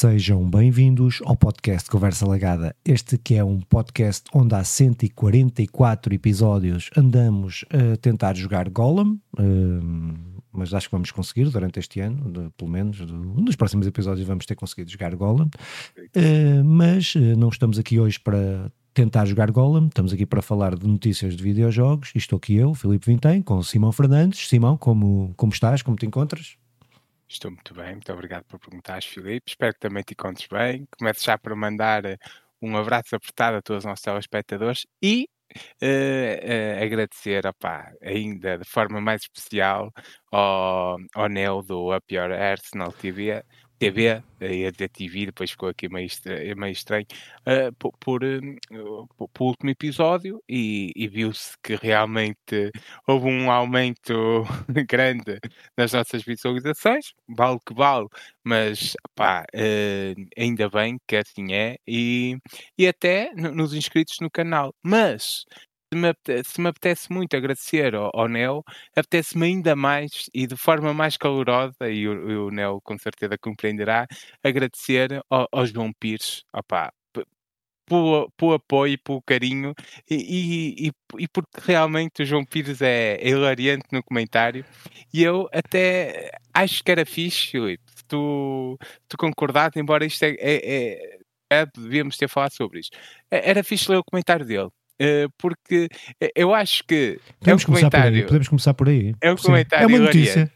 Sejam bem-vindos ao podcast Conversa Lagada. Este que é um podcast onde há 144 episódios andamos a tentar jogar Golem, uh, mas acho que vamos conseguir durante este ano, pelo menos um dos próximos episódios vamos ter conseguido jogar Golem, uh, mas uh, não estamos aqui hoje para tentar jogar Golem, estamos aqui para falar de notícias de videojogos, e estou aqui eu, Filipe Vintém, com Simão Fernandes. Simão, como, como estás? Como te encontras? Estou muito bem, muito obrigado por perguntares, Filipe. Espero que também te encontres bem. Começo já por mandar eh, um abraço apertado a todos os nossos telespectadores e uh, uh, agradecer, opá, ainda de forma mais especial ao, ao Neo do Up Your Arsenal TV TV, ia dizer TV, depois ficou aqui meio, estranho, meio estranho, uh, por, por, uh, por, por, último episódio e, e viu-se que realmente houve um aumento grande nas nossas visualizações, vale que vale, mas pá, uh, ainda bem que assim é, e, e até nos inscritos no canal. Mas me, apetece, se me apetece muito agradecer ao, ao Neo, apetece-me ainda mais e de forma mais calorosa, e o, o Neo com certeza compreenderá, agradecer ao, ao João Pires, opá, pelo, apoio, pelo carinho e, e, e, porque realmente o João Pires é, é hilariante no comentário e eu até acho que era fixe, Filipe, se tu, tu concordaste, embora isto é, é, é, devíamos ter falado sobre isto. Era fixe ler o comentário dele porque eu acho que podemos é um comentário. Podemos começar por aí. É um comentário. É uma notícia.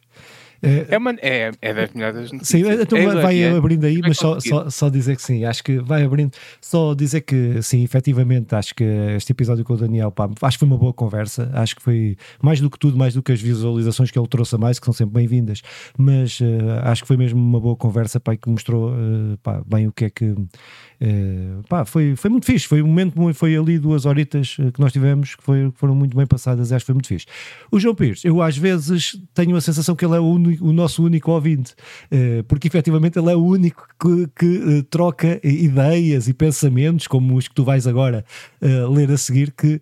É, é, uma, é, é das melhores notícias. Sim, então é vai abrindo aí, mas só, só, só, dizer que sim, acho que vai abrindo. Só dizer que sim, efetivamente, acho que este episódio com o Daniel, pá, acho que foi uma boa conversa. Acho que foi mais do que tudo, mais do que as visualizações que ele trouxe a mais, que são sempre bem-vindas. Mas uh, acho que foi mesmo uma boa conversa, pá, que mostrou uh, pá, bem o que é que Uh, pá, foi, foi muito fixe. Foi um momento, foi ali duas horitas eh, que nós tivemos que, foi, foram muito bem passadas. Acho que foi muito fixe. O João Pires, eu às vezes tenho a sensação que ele é o, o nosso único ouvinte, uh, porque efetivamente ele é o único que, que troca ideias e pensamentos, como os que tu vais agora ler a seguir. Que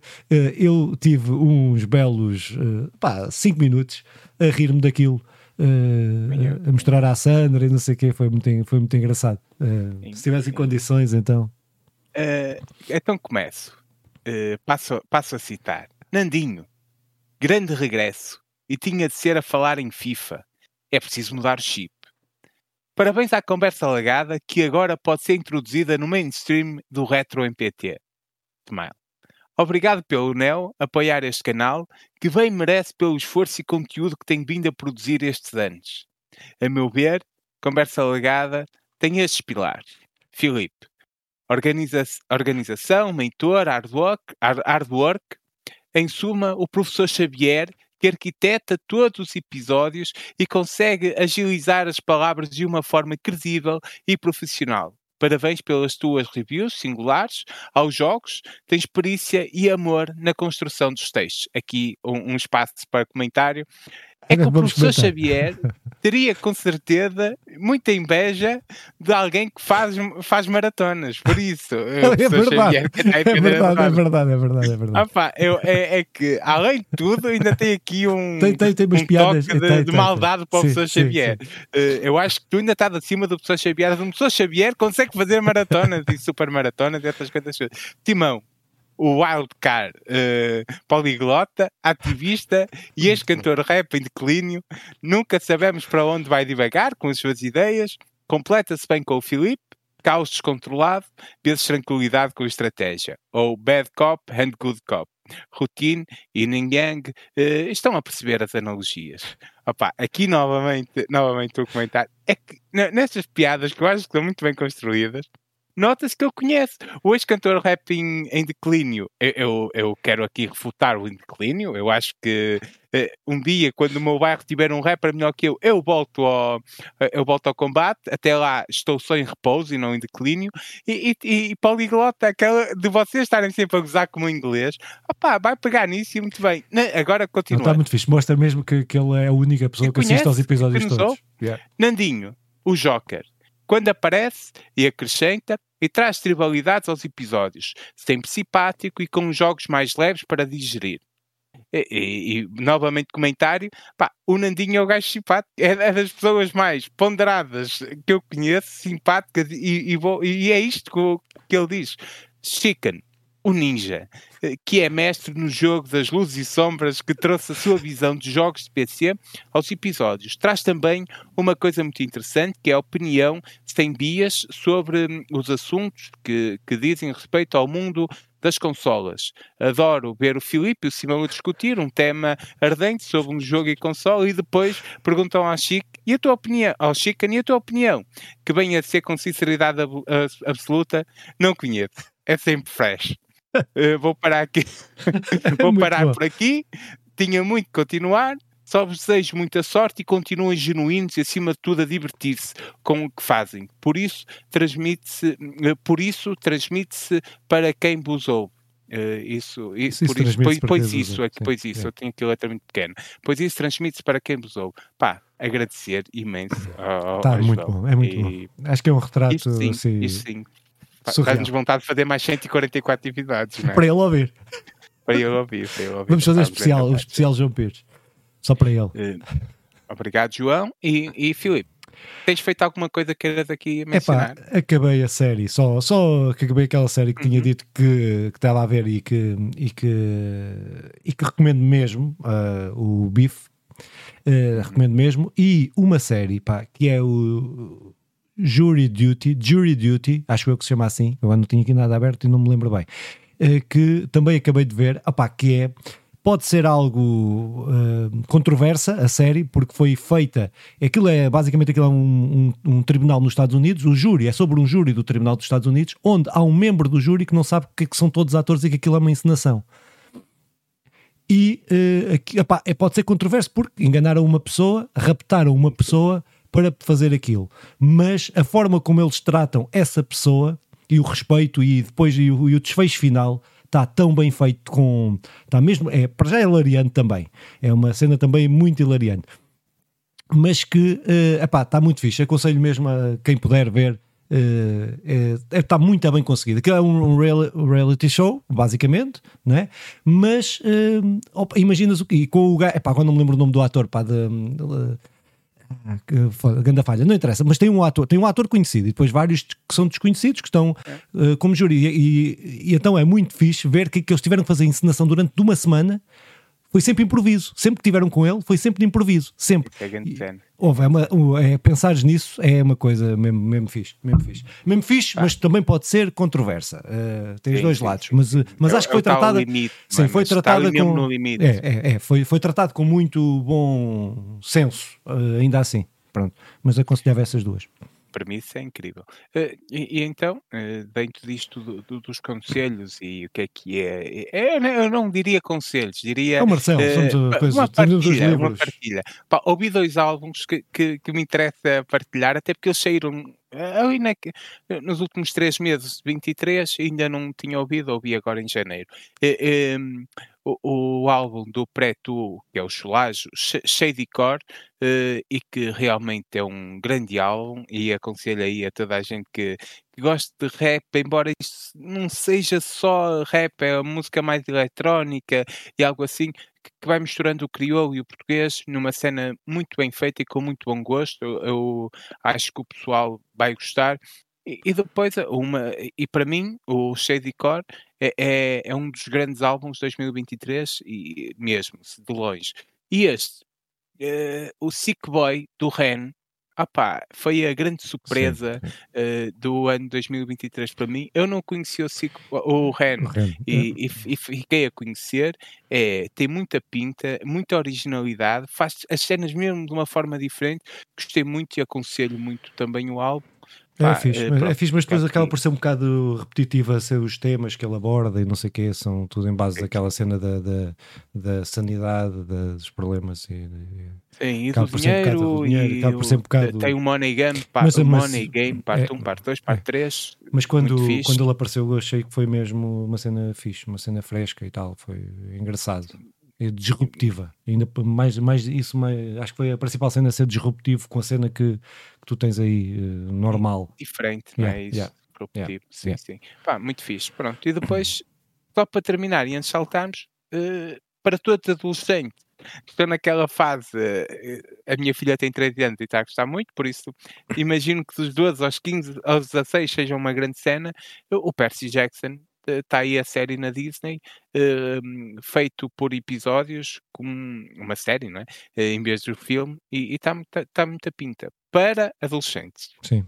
eu tive uns belos pá, cinco minutos a rir-me daquilo uh, a mostrar à Sandra e não sei o quê, foi muito, foi muito engraçado. Uh, se tivessem condições, então. Uh, então começo. passo, passo a citar. Nandinho, grande regresso. E tinha de ser a falar em FIFA. É preciso mudar o chip. Parabéns à conversa legada que agora pode ser introduzida no mainstream do Retro MPT. Smile. Obrigado pelo Neo apoiar este canal, que bem merece pelo esforço e conteúdo que tem vindo a produzir estes anos. A meu ver, Conversa Legada tem estes pilares. Filipe, organiza organização, mentor, hardwork, hardwork. Em suma, o professor Xavier, que arquiteta todos os episódios e consegue agilizar as palavras de uma forma credível e profissional. Parabéns pelas tuas reviews singulares aos jogos. Tens perícia e amor na construção dos textos. Aqui um, um espaço para comentário é que o professor Xavier teria com certeza muita inveja de alguém que faz, faz maratonas. Por isso, é verdade. Xavier, é, verdade é verdade, é verdade, é verdade. Opa, eu, é, é, que, além de tudo, ainda tem aqui um, tem, tem, tem um piadas, toque de, tem, de maldade para o sim, professor sim, Xavier. Sim. Uh, eu acho que tu ainda estás acima do professor Xavier. O professor Xavier consegue fazer maratonas e super maratonas e outras coisas. Timão, o wildcard uh, poliglota, ativista e ex-cantor rap em declínio. Nunca sabemos para onde vai divagar com as suas ideias. Completa-se bem com o Filipe, caos descontrolado, vezes tranquilidade com estratégia. Ou bad cop and good cop. Routine e Yin Yang uh, estão a perceber as analogias. Opa, aqui novamente, novamente o comentário. É que nestas piadas que eu acho que estão muito bem construídas, nota-se que ele conhece. O ex-cantor rap em, em declínio, eu, eu, eu, quero aqui refutar o em declínio. Eu acho que uh, um dia, quando o meu bairro tiver um rapper melhor que eu, eu volto ao, eu volto ao combate. Até lá estou só em repouso e não em declínio. E, e, e poliglota, aquela de vocês estarem sempre a gozar como inglês, opá, vai pegar nisso e muito bem. Agora continua. Está muito fixe. Mostra mesmo que, que ele é a única pessoa que, que assiste aos episódios todos. Yeah. Nandinho, o Joker quando aparece e acrescenta e traz tribalidades aos episódios, sempre simpático e com jogos mais leves para digerir. E, e, e, novamente comentário, pá, o Nandinho é o gajo simpático, é, é, das pessoas mais ponderadas que eu conheço, simpáticas, e, e, e é isto que, que ele diz. Chicken, o ninja, que é mestre no jogo das luzes e sombras, que trouxe a sua visão de jogos de PC aos episódios. Traz também uma coisa muito interessante, que é a opinião sem bias sobre hum, os assuntos que, que dizem respeito ao mundo das consolas. Adoro ver o Filipe e o Simão a discutir um tema ardente sobre um jogo e consola e depois perguntam ao Chico e a tua opinião, ao Chico, e a tua opinião, que venha a ser com sinceridade absoluta, não conheço. É sempre fresh. Uh, vou parar aqui. vou parar por aqui. Tinha muito que continuar. Só vos desejo muita sorte e continuem genuínos e, acima de tudo, a divertir-se com o que fazem. Por isso, transmite-se, eh, por isso, transmite-se para quem vos ouve. Uh, isso, isso, isso, por isso, pois, pois isso, é, pois isso, é. eu tenho aquilo letra muito pequeno. Pois isso transmite-se para quem vos ouve. Pá, agradecer imenso ao, Tá, muito bom, é muito e, bom. Acho que é um retrato isso sim, assim, sim. Faz-nos vontade de fazer mais 144 atividades. É? Para ele ouvir. Para ele ouvir, para ele ouvir. Vamos fazer um especial, um especial João Pires. Só para ele. Uh, obrigado, João. E, e Filipe, tens feito alguma coisa que queiras aqui mencionar? Epá, acabei a série, só, só acabei aquela série que uhum. tinha dito que, que estava a ver e que, e que, e que recomendo mesmo, uh, o Biff. Uh, recomendo mesmo. E uma série, pá, que é o Jury Duty, Jury Duty, acho eu que se chama assim, eu não tinha aqui nada aberto e não me lembro bem, eh, que também acabei de ver, opá, que é pode ser algo uh, controversa a série, porque foi feita. Aquilo é basicamente aquilo é um, um, um, tribunal nos Estados Unidos. O júri é sobre um júri do Tribunal dos Estados Unidos, onde há um membro do júri que não sabe que, que são todos atores e que aquilo é uma encenação. E uh, aqui, é, pode ser controverso porque enganaram uma pessoa, raptaram uma pessoa para fazer aquilo. Mas a forma como eles tratam essa pessoa e o respeito e depois e o, e o desfecho final está tão bem feito com está mesmo é para já é hilariante também é uma cena também muito hilariante mas que uh, epá, está muito fixe aconselho mesmo a quem puder ver Uh, é, está muito bem conseguido. Aquilo é um, um, reality show, basicamente, não é? Mas uh, opa, imaginas o que. E com o gajo. Epá, agora não me lembro o nome do ator, pá, de, de, ah, que grande falha, não interessa, mas tem um ator, tem um ator conhecido e depois vários que são desconhecidos que estão uh, como júri. E, e, e, então é muito fixe ver que, que eles tiveram que fazer a encenação durante uma semana foi sempre improviso. Sempre que tiveram com ele, foi sempre de improviso. Sempre. É grande Houve, é uma, é, pensares nisso é uma coisa mesmo, mesmo fixe. Mesmo fixe, mesmo fixe ah. mas também pode ser controversa. Uh, tem os dois sim, lados. Sim. Mas, eh, mas acho que foi tratada. Limite, sim, foi tratada com. No limite. É, é, é, foi, foi tratado com muito bom senso, uh, ainda assim. Pronto. Mas aconselhava essas duas premissa é incrível. Uh, e, e, então, uh, dentro disto do, do, dos conselhos e o que é que é, é, eu não diria conselhos, diria. É Marcelo, uh, somos coisa, uma partilha. Uma partilha. Pá, ouvi dois álbuns que, que, que, me interessa partilhar, até porque eles saíram. Na, nos últimos três meses, 23, ainda não tinha ouvido, ouvi agora em janeiro. Uh, o, o álbum do Preto, que é o Chulajo, Shady Core, uh, e que realmente é um grande álbum e aconselho aí a toda a gente que, que gosta de rap, embora isto não seja só rap, é a música mais eletrónica e algo assim, que vai misturando o crioulo e o português numa cena muito bem feita e com muito bom gosto. Eu, eu acho que o pessoal vai gostar. E, e depois, uma, e para mim, o Shady Core é, é, é, um dos grandes álbuns de 2023, e mesmo, de longe. E este, uh, o Sick Boy do Ren, opá, foi a grande surpresa uh, do ano 2023 para mim. Eu não conhecia o, Sick, o Ren, o Ren. E, e, e, fiquei a conhecer. É, tem muita pinta, muita originalidade, faz as cenas mesmo de uma forma diferente. Gostei muito e aconselho muito também o álbum. É, é fixe, mas, é fixe, mas depois acaba por ser um bocado repetitiva ser os temas que ele aborda e não sei o quê, são tudo em base daquela cena da, da, da sanidade, da, dos problemas e, Sim, e do dinheiro, um dinheiro, e por ser um bocado... tem o Money Game, parte, mas, o mas, Money Game, parte 1, um, parte 2, parte 3 é. Mas quando, quando ele apareceu eu achei que foi mesmo uma cena fixe, uma cena fresca e tal, foi engraçado é disruptiva. Ainda mais, mais isso, mais, acho que foi a principal cena ser disruptivo com a cena que, que tu tens aí uh, normal. Diferente, yeah, não é isso? Yeah, disruptivo, yeah, sim, sim. Pá, muito fixe. Pronto, e depois, só para terminar, e antes de saltarmos, uh, para todos os adolescentes. Estou naquela fase, eh, a minha filha tem 13 anos e está a gostar muito, por isso imagino que dos 12 aos 15 aos 16 seja uma grande cena. O Percy Jackson está aí a série na Disney, uh, feito por episódios, como uma série, não é? Em vez do filme, e está tá muita pinta para adolescentes. Sim.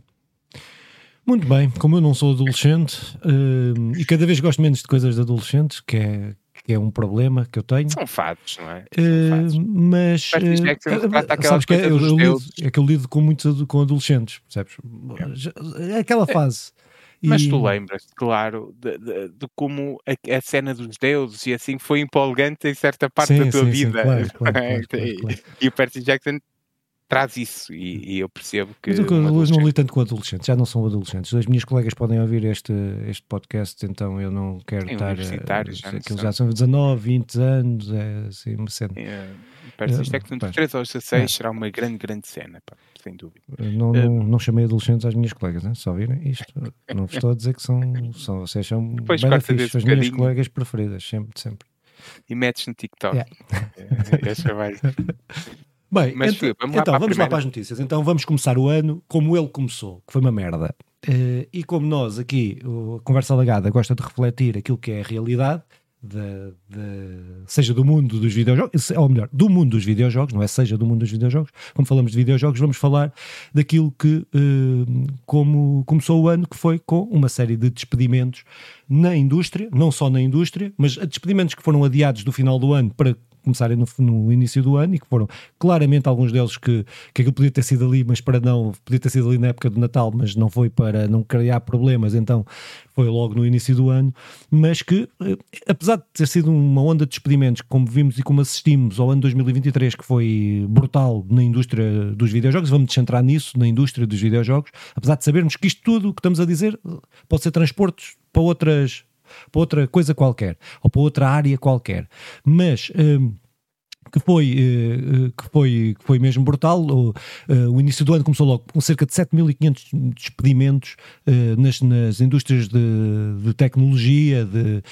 Muito bem, como eu não sou adolescente uh, e cada vez gosto menos de coisas de adolescentes, que é, que é um problema que eu tenho. São fatos, não é? Uh, mas uh, sabes que é, eu, eu lido, é que eu lido com muitos com adolescentes, percebes? É aquela fase. Mas e... tu lembras, claro, de, de, de como a, a, cena dos deuses e assim foi empolgante em certa parte sim, da tua sim, vida. Sim, claro, claro, claro, e o Percy Jackson traz isso e, e, eu percebo que. Mas eu adolescente... não li tanto com adolescentes, já não são adolescentes. As minhas colegas podem ouvir este, este podcast, então eu não quero estar. Universitários, já, aqueles já são 19, 20 anos, é assim, uma cena. É, parece isto é que de 3 aos 16 é. será uma grande, grande cena, pá, sem dúvida. Não, não, uh, não, chamei adolescentes às minhas colegas, né? só virem isto. não vos estou a dizer que são, são vocês são Depois bem fixe, as minhas colegas preferidas, sempre, sempre. E metes no TikTok. Yeah. É, é, Bem, Mas, ent Filipe, vamos, então, lá, vamos lá para as notícias. Então vamos começar o ano como ele começou, que foi uma merda. Uh, e como nós aqui, o Conversa Lagada gosta de refletir aquilo que é a realidade, de, de, seja do mundo dos videojogos, ou melhor, do mundo dos videojogos, não é seja do mundo dos videojogos, como falamos de videojogos, vamos falar daquilo que uh, como começou o ano, que foi com uma série de despedimentos na indústria, não só na indústria, mas despedimentos que foram adiados do final do ano para começarem no, no, início do ano e que foram claramente alguns deles que, que aquilo podia ter sido ali, mas para não, podia ter sido ali na época do Natal, mas não foi para não criar problemas, então foi logo no início do ano, mas que, eh, apesar de ter sido uma onda de despedimentos, como vimos e como assistimos ao ano 2023, que foi brutal na indústria dos videojogos, vamos descentrar nisso, na indústria dos videojogos, apesar de sabermos que isto tudo que estamos a dizer pode ser transportes para outras para outra coisa qualquer, ou para outra área qualquer. Mas. Um, que foi, uh, que foi, que foi mesmo brutal. O, uh, o, início do ano começou logo com cerca de 7.500 despedimentos nas, nas indústrias de, de tecnologia de,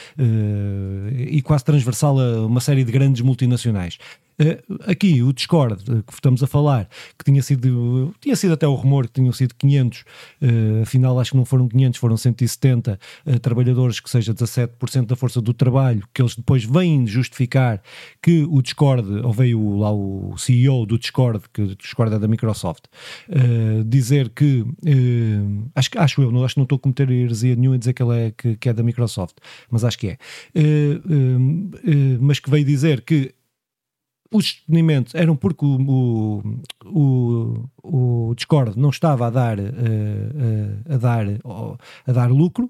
e quase transversal a uma série de grandes multinacionais. Uh, aqui o Discord uh, que estamos a falar, que tinha sido, tinha sido até o rumor que tinham sido 500, uh, eh, afinal acho que não foram 500, foram 170 trabalhadores, que seja 17% da força do trabalho, que eles depois vêm justificar que o Discord, ou veio lá o CEO do Discord, que o Discord é da Microsoft, dizer que, acho, acho eu, não, acho que não estou a cometer heresia nenhuma a dizer que ele é, que, que é da Microsoft, mas acho que é, mas que veio dizer que os despedimentos eram porque o, o, o, Discord não estava a dar, uh, a dar, uh, a dar lucro,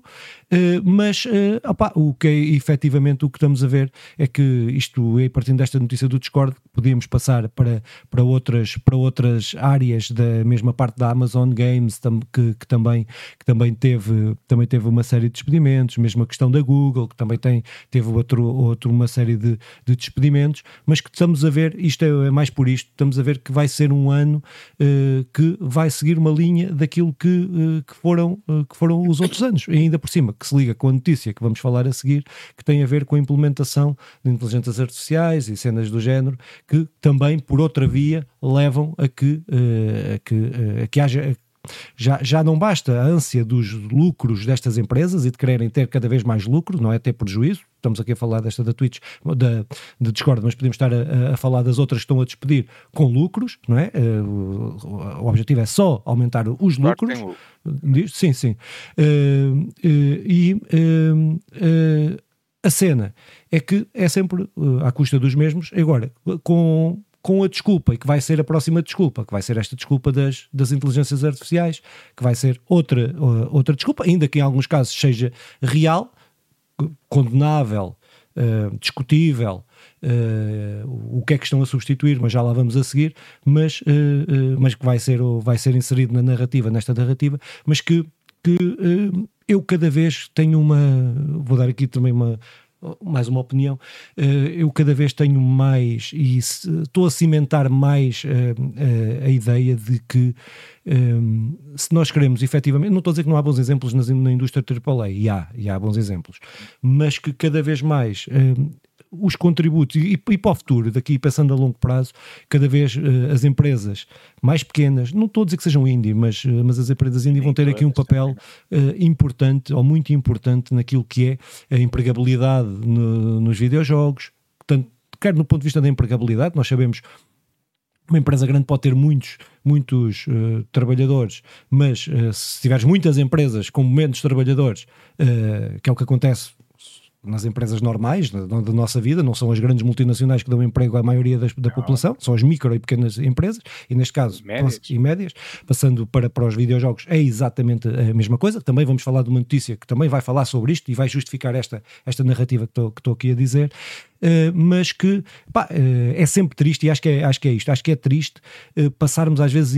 eh, mas opa, o que é efetivamente o que estamos a ver é que isto, é partindo desta notícia do Discord, podíamos passar para, para, outras, para outras áreas da mesma parte da Amazon Games, tam, que, que, também, que também, teve, também teve uma série de despedimentos, mesmo a questão da Google, que também tem, teve outro, outro, uma série de, de despedimentos, mas que estamos a ver, isto é, é, mais por isto, estamos a ver que vai ser um ano uh, que vai seguir uma linha daquilo que, uh, que, foram, uh, que foram os outros anos, e ainda por cima, que se liga com a notícia que vamos falar a seguir, que tem a ver com a implementação de inteligências artificiais e cenas do género, que também, por outra via, levam a que, a que, a que haja já, já não basta a ânsia dos lucros destas empresas e de quererem ter cada vez mais lucro, não é ter prejuízo. Estamos aqui a falar desta da Twitch, da, da Discord, mas podemos estar a, a, falar das outras que estão a despedir com lucros, não é? Uh, o, o, objetivo é só aumentar os lucros. Sim, sim. Uh, uh, e a cena é que é sempre à custa dos mesmos. Agora, com com a desculpa, e que vai ser a próxima desculpa, que vai ser esta desculpa das, das inteligências artificiais, que vai ser outra, outra desculpa, ainda que em alguns casos seja real, condenável, uh, discutível, uh, o que é que estão a substituir, mas já lá vamos a seguir, mas, uh, mas que vai ser, vai ser inserido na narrativa, nesta narrativa, mas que, que eu cada vez tenho uma, vou dar aqui também uma, mais uma opinião, eh, eu cada vez tenho mais e estou a cimentar mais eh, eh, a ideia de que se nós queremos efetivamente, não estou a dizer que não há bons exemplos na indústria AAA, e há, e há bons exemplos, mas que cada vez mais os contributos e, e, para o futuro, daqui pensando a longo prazo, cada vez uh, as empresas mais pequenas, não estou a dizer que sejam indie, mas, uh, mas as empresas indie vão ter aqui um papel uh, importante ou muito importante naquilo que é a empregabilidade no, nos videojogos, portanto, quer no ponto de vista da empregabilidade, nós sabemos uma empresa grande pode ter muitos, muitos uh, trabalhadores, mas uh, se tiveres muitas empresas com menos trabalhadores, uh, que é o que acontece nas empresas normais da, da, nossa vida, não são as grandes multinacionais que dão emprego à maioria das, da população, são as micro e pequenas empresas, e neste caso, médias. e médias, passando para, para os videojogos, é exatamente a mesma coisa. Também vamos falar de uma notícia que também vai falar sobre isto e vai justificar esta, esta narrativa que estou aqui a dizer. Uh, mas que pá, uh, é sempre triste, e acho que é, acho que é isto, acho que é triste uh, passarmos às vezes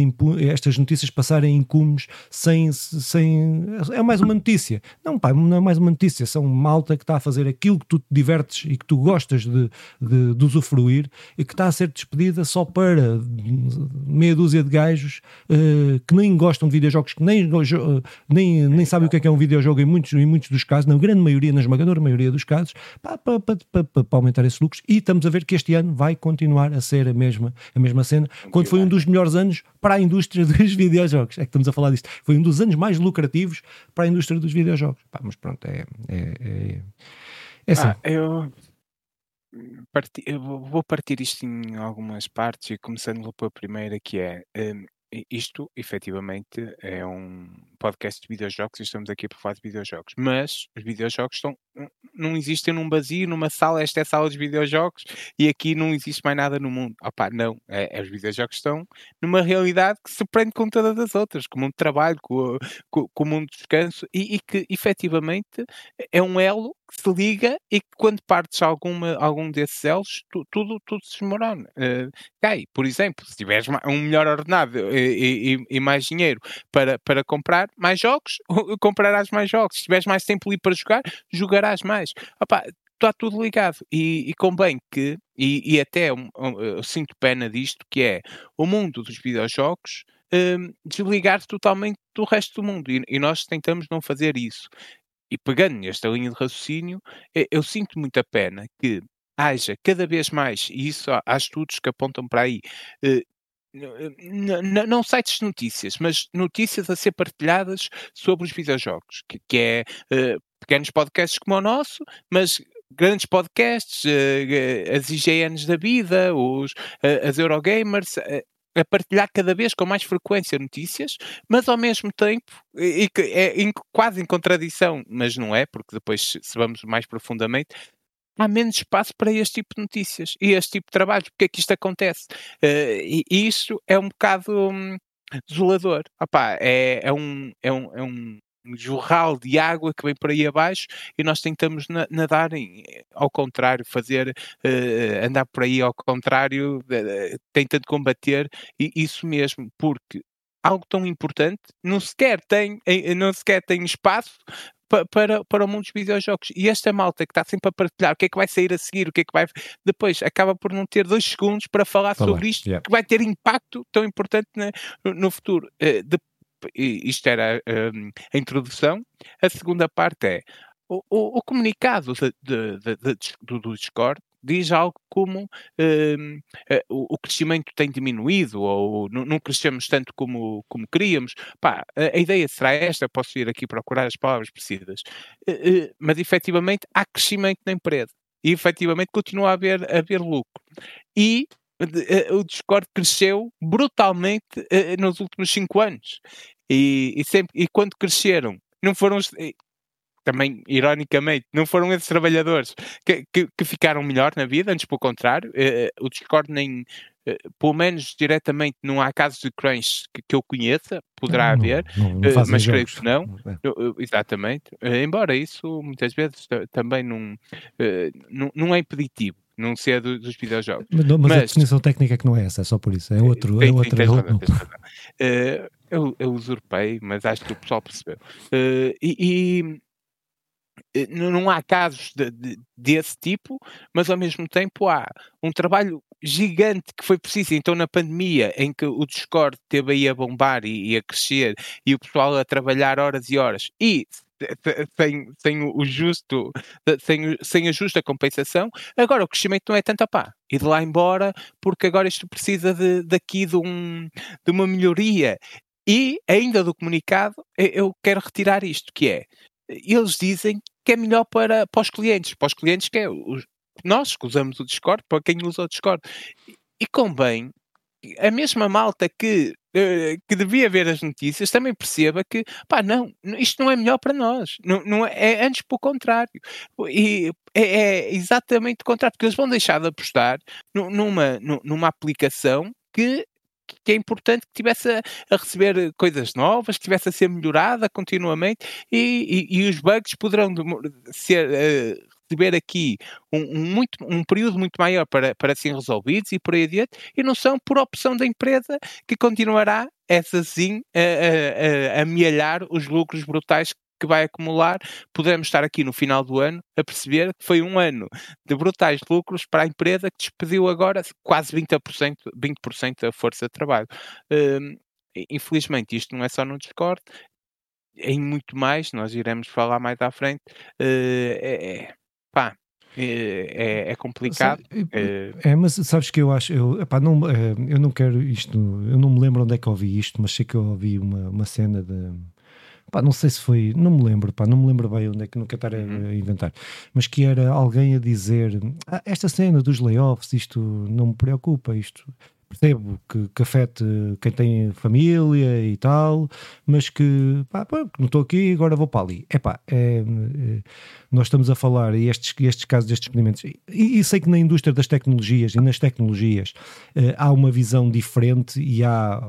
estas notícias passarem em cumes sem, sem. É mais uma notícia. Não, pá, não é mais uma notícia, são malta que está a fazer aquilo que tu te divertes e que tu gostas de, de, de usufruir e que está a ser despedida só para meia dúzia de gajos que nem gostam de videojogos, que nem, nem, nem sabem o que é, que é um videojogo em muitos, em muitos dos casos, na grande maioria, na esmagadora maioria dos casos, para aumentar aumentar esses lucros e estamos a ver que este ano vai continuar a ser a mesma, a mesma cena, quando foi um dos melhores anos para a indústria dos videojogos. É que estamos a falar disto. Foi um dos anos mais lucrativos para a indústria dos videojogos. Pá, mas pronto, é. é, é, é assim. Ah, eu... Parti, eu vou partir isto em algumas partes e começando pela primeira que é um, isto efetivamente é um podcast de videojogos e estamos aqui para falar de videojogos, mas os videojogos estão, não existem num vazio, numa sala, esta é a sala dos videojogos e aqui não existe mais nada no mundo. Não, é, é, os videojogos estão numa realidade que se prende com todas as outras, com o mundo de trabalho, com, com, o mundo de descanso e, e, que efetivamente é um elo que se liga e que quando partes alguma, algum desses elos, tu, tudo, tudo se desmorona. Uh, cai, por exemplo, se tiveres um melhor ordenado e, e, e mais dinheiro para, para comprar, mais jogos, comprarás mais jogos. Se tiveres mais tempo ali para jogar, jogarás mais. Opa, está tudo ligado. E, e convém que, e, e até um, um, eu sinto pena disto, que é o mundo dos videojogos um, desligar totalmente do resto do mundo. E, e, nós tentamos não fazer isso. E pegando nesta linha de raciocínio, eu, eu sinto muita pena que haja cada vez mais, e isso há, há estudos que apontam para aí, eh, não sites de notícias, mas notícias a ser partilhadas sobre os videojogos, que, que é uh, pequenos podcasts como o nosso, mas grandes podcasts, uh, as IGNs da vida, os, uh, as Eurogamers, a partilhar cada vez com mais frequência notícias, mas ao mesmo tempo, e que é quase em contradição, mas não é, porque depois, se vamos mais profundamente, há menos espaço para este tipo de notícias e este tipo de trabalhos. Porque é que isto acontece? Uh, e, e isso é um bocado hum, desolador. Opá, é, é, um, é, um, é um jorral de água que vem por aí abaixo e nós tentamos nadar em, ao contrário, fazer uh, andar por aí ao contrário, uh, tentando combater isso mesmo, porque algo tão importante não sequer tem, não sequer tem espaço para, para o mundo dos videojogos. E esta malta que está sempre a partilhar o que é que vai sair a seguir, o que é que vai. Depois acaba por não ter dois segundos para falar sobre isto, yeah. que vai ter impacto tão importante no, no futuro. Uh, de, isto era um, a introdução. A segunda parte é o, o, o comunicado de, de, do Discord diz algo como uh, uh, o, crescimento tem diminuído ou não, crescemos tanto como, como queríamos. Pá, a, ideia será esta, posso ir aqui procurar as palavras precisas, uh, mas efetivamente há crescimento na empresa e efetivamente continua a haver, a haver lucro. E o Discord cresceu brutalmente nos últimos cinco anos. E, e, sempre, e quando cresceram, não foram também, ironicamente, não foram esses trabalhadores que, que, que ficaram melhor na vida, antes pelo contrário, uh, o Discord nem, uh, pelo menos diretamente, não há casos de crunch que, que eu conheça, poderá não, haver, não, não mas creio que não, é. exatamente, embora isso muitas vezes também não, não, não é impeditivo não ser do, dos videojogos. Mas, mas, mas, a definição técnica é que não é essa, é só por isso. É outro. É, outro, é outro. Uh, eu, eu usurpei, mas acho que o pessoal percebeu. Uh, e, eh, não há casos de, de, desse tipo, mas ao mesmo tempo há um trabalho gigante que foi preciso. Então, na pandemia, em que o Discord teve aí a bombar e, e, a crescer, e o pessoal a trabalhar horas e horas, e sem, sem o justo, sem, sem a justa compensação. Agora o crescimento não é tanto, pá, e de lá embora, porque agora isto precisa de, daqui de, um, de uma melhoria. E ainda do comunicado, eu quero retirar isto, que é, eles dizem que é melhor para, para os clientes, para os clientes que é os, nós que usamos o Discord, para quem usa o Discord. E, e convém a mesma malta que, uh, que devia ver as notícias também perceba que, pá, não, isto não é melhor para nós. Não, não é, é antes pelo contrário. E é, é, exatamente o contrário, porque eles vão deixar de apostar numa, numa aplicação que que é importante que tivesse a, a, receber coisas novas, que tivesse a ser melhorada continuamente e, e, e os bugs poderão ser uh, receber aqui um, um, muito, um período muito maior para, para serem resolvidos e por aí adiante, e não são por opção da empresa que continuará essa sim a, a, a amealhar os lucros brutais que vai acumular, poderemos estar aqui no final do ano a perceber que foi um ano de brutais lucros para a empresa que despediu agora quase 20%, 20 da força de trabalho. Uh, infelizmente, isto não é só no Discord, em muito mais, nós iremos falar mais à frente. Uh, é, pá, é, é, complicado. É, é, mas sabes que eu acho, eu, epá, não, eu não quero isto, eu não me lembro onde é que ouvi isto, mas sei que eu ouvi uma, uma cena de. Pá, não sei se foi, não me lembro, pá, não me lembro bem onde é que nunca estar a, uhum. inventar, mas que era alguém a dizer ah, esta cena dos layoffs, isto não me preocupa, isto percebo que, que afete quem tem família e tal, mas que pá, pá, não estou aqui, agora vou para ali. Epá, é, é, nós estamos a falar, e estes, estes casos destes experimentos, e, e, sei que na indústria das tecnologias e nas tecnologias eh, há uma visão diferente e há,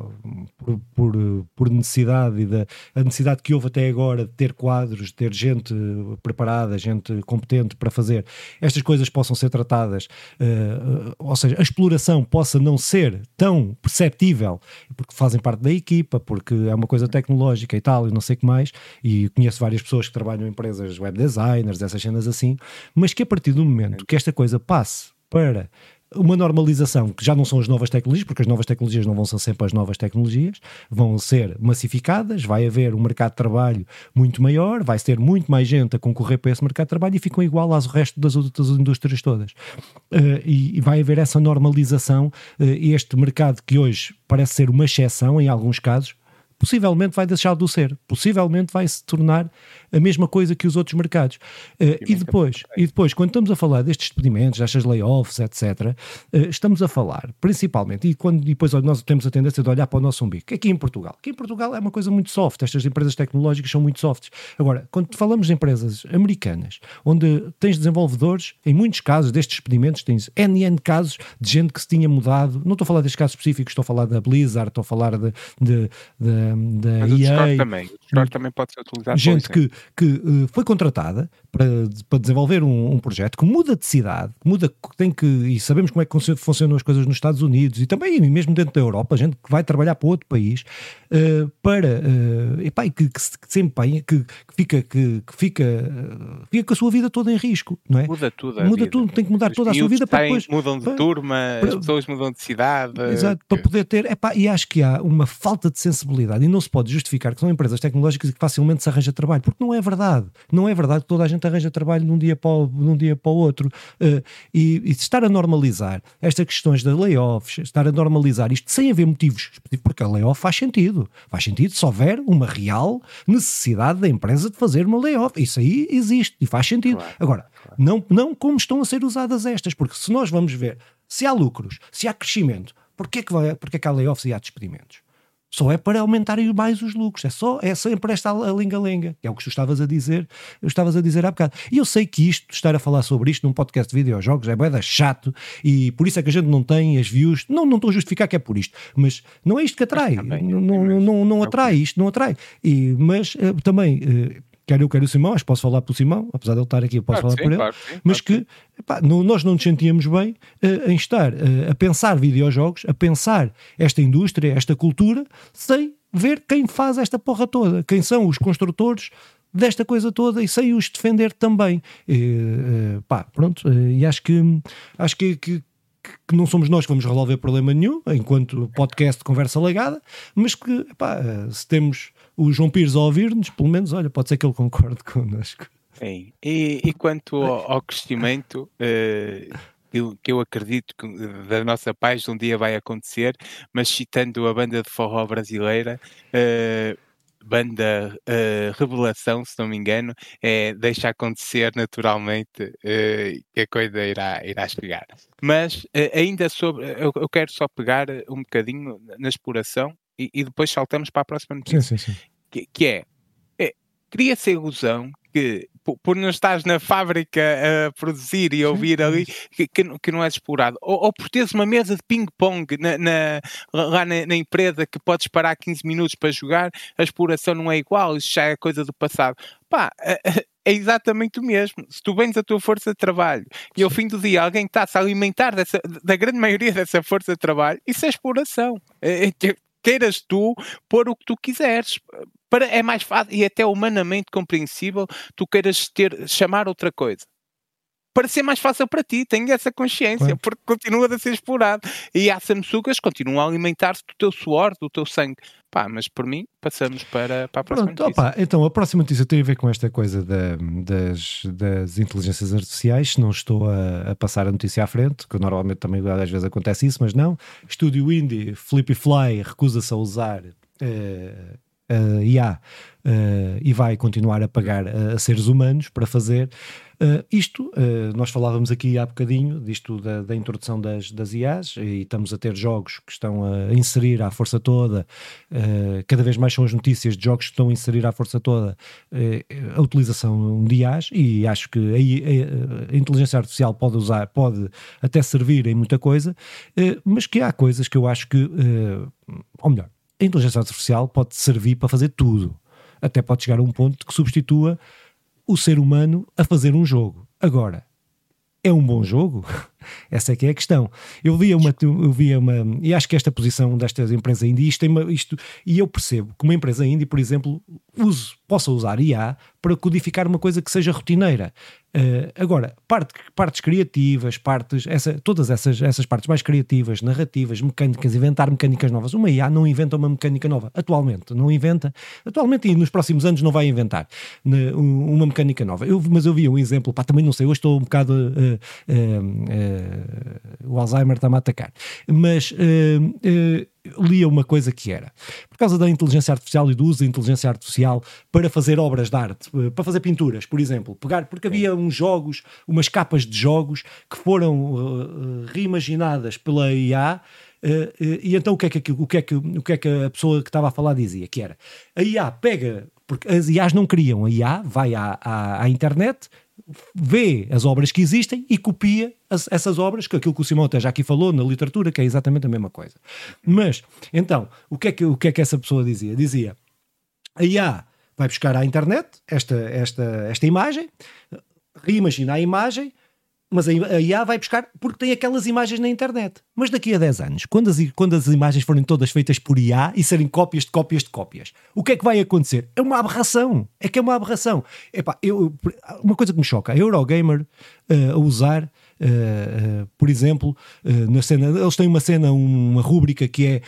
por, por, por, necessidade, e da, a necessidade que houve até agora de ter quadros, de ter gente preparada, gente competente para fazer estas coisas possam ser tratadas, eh, ou seja, a exploração possa não ser tão perceptível, porque fazem parte da equipa, porque é uma coisa tecnológica e tal, e não sei o que mais, e conheço várias pessoas que trabalham em empresas web designers, essas cenas assim, mas que a partir do momento que esta coisa passe para uma normalização que já não são as novas tecnologias, porque as novas tecnologias não vão ser sempre as novas tecnologias, vão ser massificadas, vai haver um mercado de trabalho muito maior, vai ter muito mais gente a concorrer para esse mercado de trabalho e ficam igual ao resto das outras indústrias todas. Uh, e, e, vai haver essa normalização, uh, este mercado que hoje parece ser uma exceção em alguns casos, possivelmente vai deixar de o ser, possivelmente vai se tornar a mesma coisa que os outros mercados. Uh, e depois, e depois, quando estamos a falar destes despedimentos, destas layoffs, etc., uh, eh, estamos a falar principalmente, e quando depois nós temos a tendência de olhar para o nosso umbigo, aqui em Portugal, aqui em Portugal é uma coisa muito soft, estas empresas tecnológicas são muito softs. Agora, quando falamos de empresas americanas, onde tens desenvolvedores, em muitos casos destes despedimentos, tens NN casos de gente que se tinha mudado, não estou a falar destes casos específicos, estou a falar da Blizzard, estou a falar de, de, de, de Mas EA. Também, também pode ser utilizado Gente que, que uh, foi contratada para, para desenvolver um, um, projeto que muda de cidade, muda, tem que, e sabemos como é que funcionam as coisas nos Estados Unidos e também mesmo dentro da Europa, gente que vai trabalhar para outro país uh, para uh, epá, que, que, se, que se empenha, que, que fica, que, que fica, fica com a sua vida toda em risco, não é? Muda tudo. Muda vida. tudo, tem que mudar Os toda a sua vida para depois. Mudam de para, turma, para, as pessoas mudam de cidade. Exato, para poder ter, epá, e acho que há uma falta de sensibilidade e não se pode justificar que são empresas tecnológicas e que facilmente se arranja trabalho, porque não é verdade. Não é verdade que toda a gente arranja trabalho num dia para o, num dia para o outro. Uh, e, e estar a normalizar estas questões de layoffs, estar a normalizar isto sem haver motivos, porque a layoff faz sentido. Faz sentido se houver uma real necessidade da empresa de fazer uma layoff. Isso aí existe e faz sentido. Claro, Agora, claro. Não, não como estão a ser usadas estas, porque se nós vamos ver se há lucros, se há crescimento, porquê que, vai, porquê que há layoffs e há despedimentos? Só é para aumentarem mais os lucros, é só, é sempre esta linga-lenga, que é o que tu estavas a dizer, eu estavas a dizer há bocado. E eu sei que isto, estar a falar sobre isto num podcast de videojogos é bem chato e por isso é que a gente não tem as views, não, não estou a justificar que é por isto, mas não é isto que atrai, também, não, não, não, não, atrai, isto não atrai. E, mas uh, também... Quer eu, quer o Simão, acho que posso falar pelo Simão, apesar de ele estar aqui, eu posso claro falar sim, por ele, claro sim, mas claro que epá, não, nós não nos sentíamos bem uh, em estar uh, a pensar videojogos, a pensar esta indústria, esta cultura, sem ver quem faz esta porra toda, quem são os construtores desta coisa toda e sem os defender também. E, uh, pá, pronto, e acho que acho que, que que não somos nós que vamos resolver problema nenhum, enquanto podcast de conversa legada, mas que epá, se temos o João Pires a ouvir-nos, pelo menos, olha, pode ser que ele concorde connosco. Sim. E, e quanto ao, ao crescimento, uh, que, que, eu acredito que da nossa paz um dia vai acontecer, mas citando a banda de forró brasileira, uh, banda uh, Revelação, se não me engano, é deixa acontecer naturalmente uh, que a coisa irá, irá chegar. Mas uh, ainda sobre, eu, eu, quero só pegar um bocadinho na exploração e, e, depois saltamos para a próxima notícia. Sim, sim, sim. Que, que é, é cria-se a ilusão que por, por, não estares na fábrica a produzir e ouvir ali que, que, não és explorado, ou, ou por teres uma mesa de ping-pong na, na, lá na, na, empresa que podes parar 15 minutos para jogar, a exploração não é igual, isso já é coisa do passado. Pá, é, é exatamente o mesmo. Se tu vens a tua força de trabalho e ao fim do dia alguém está-se a alimentar dessa, da grande maioria dessa força de trabalho, isso é exploração. É, é, queiras tu pôr o que tu quiseres para, é mais fácil e até humanamente compreensível tu queiras ter, chamar outra coisa. Para ser mais fácil para ti, tenho essa consciência, porque continua a ser explorado. E há Samsugas continuam a alimentar-se do teu suor, do teu sangue. Pá, mas por mim, passamos para, para a próxima Pronto, notícia. Opa, então, a próxima notícia tem a ver com esta coisa da, das, das inteligências artificiais. Se não estou a, a, passar a notícia à frente, que normalmente também às vezes acontece isso, mas não. Estúdio Indie, Flippy Fly, recusa-se a usar. Uh, uh, IA uh, e vai continuar a pagar a, a seres humanos para fazer. Uh, isto, nós falávamos aqui há bocadinho disto da, da, introdução das, das IAs e estamos a ter jogos que estão a inserir à força toda, cada vez mais são as notícias de jogos que estão a inserir à força toda a utilização de IAs e acho que a, a, a, inteligência artificial pode usar, pode até servir em muita coisa, mas que há coisas que eu acho que, ou melhor, a inteligência artificial pode servir para fazer tudo. Até pode chegar a um ponto que substitua o ser humano a fazer um jogo. Agora, é um bom jogo? Essa é que é a questão. Eu via uma, eu via uma e acho que esta posição destas empresas indie, isto, uma, isto, e eu percebo que uma empresa indie, por exemplo, use, possa usar IA para codificar uma coisa que seja rotineira. Uh, agora, parte, partes criativas, partes, essa, todas essas, essas partes mais criativas, narrativas, mecânicas, inventar mecânicas novas. Uma IA não inventa uma mecânica nova. Atualmente, não inventa. Atualmente e nos próximos anos não vai inventar né, uma mecânica nova. Eu, mas eu vi um exemplo, pá, também não sei, hoje estou um bocado. Uh, uh, o Alzheimer está-me a atacar. Mas lia uma coisa que era, por causa da inteligência artificial e do uso da inteligência artificial para fazer obras de arte, eh, para fazer pinturas, por exemplo, pegar, porque havia uns jogos, umas capas de jogos que foram uh, reimaginadas pela IA Uh, uh, e então o que, é que, o, que é que, o que é que a pessoa que estava a falar dizia? Que era a IA pega, porque as IAs não criam, a IA vai à, à, à internet, vê as obras que existem e copia as, essas obras, que aquilo que o Simão até já aqui falou na literatura, que é exatamente a mesma coisa. Mas, então, o que é que, o que, é que essa pessoa dizia? Dizia, a IA vai buscar à internet esta, esta, esta imagem, reimagina a imagem, mas a IA vai buscar porque tem aquelas imagens na internet. Mas daqui a 10 anos, quando as, quando as imagens forem todas feitas por IA e serem cópias de cópias de cópias, o que é que vai acontecer? É uma aberração. É que é uma aberração. Epá, eu, uma coisa que me choca, a Eurogamer uh, a usar por exemplo, uh, na cena, eles têm uma cena, uma rúbrica que é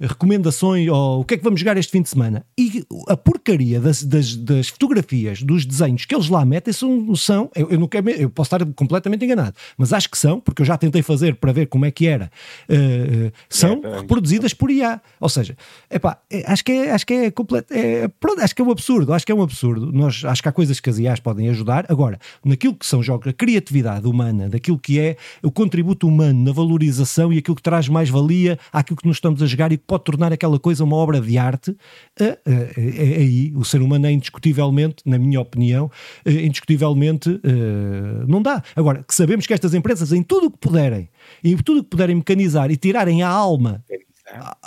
recomendações ou o que é que vamos jogar este fim de semana. E a porcaria das, das, das fotografias, dos desenhos que eles lá metem são. são eu, eu, não quero, eu posso estar completamente enganado, mas acho que são, porque eu já tentei fazer para ver como é que era, são é, reproduzidas por IA. Ou seja, epá, é, acho que é, acho que é completo. É, acho que é um absurdo, acho que é um absurdo. Nós, acho que há coisas que as IAs podem ajudar. Agora, naquilo que são jogos, a criatividade humana humana, daquilo que é o contributo humano na valorização e aquilo que traz mais valia àquilo que nos estamos a jogar e que pode tornar aquela coisa uma obra de arte, é, é, aí. O ser humano é indiscutivelmente, na minha opinião, indiscutivelmente não dá. Agora, que sabemos que estas empresas, em tudo o que puderem, em tudo o que puderem mecanizar e tirarem a alma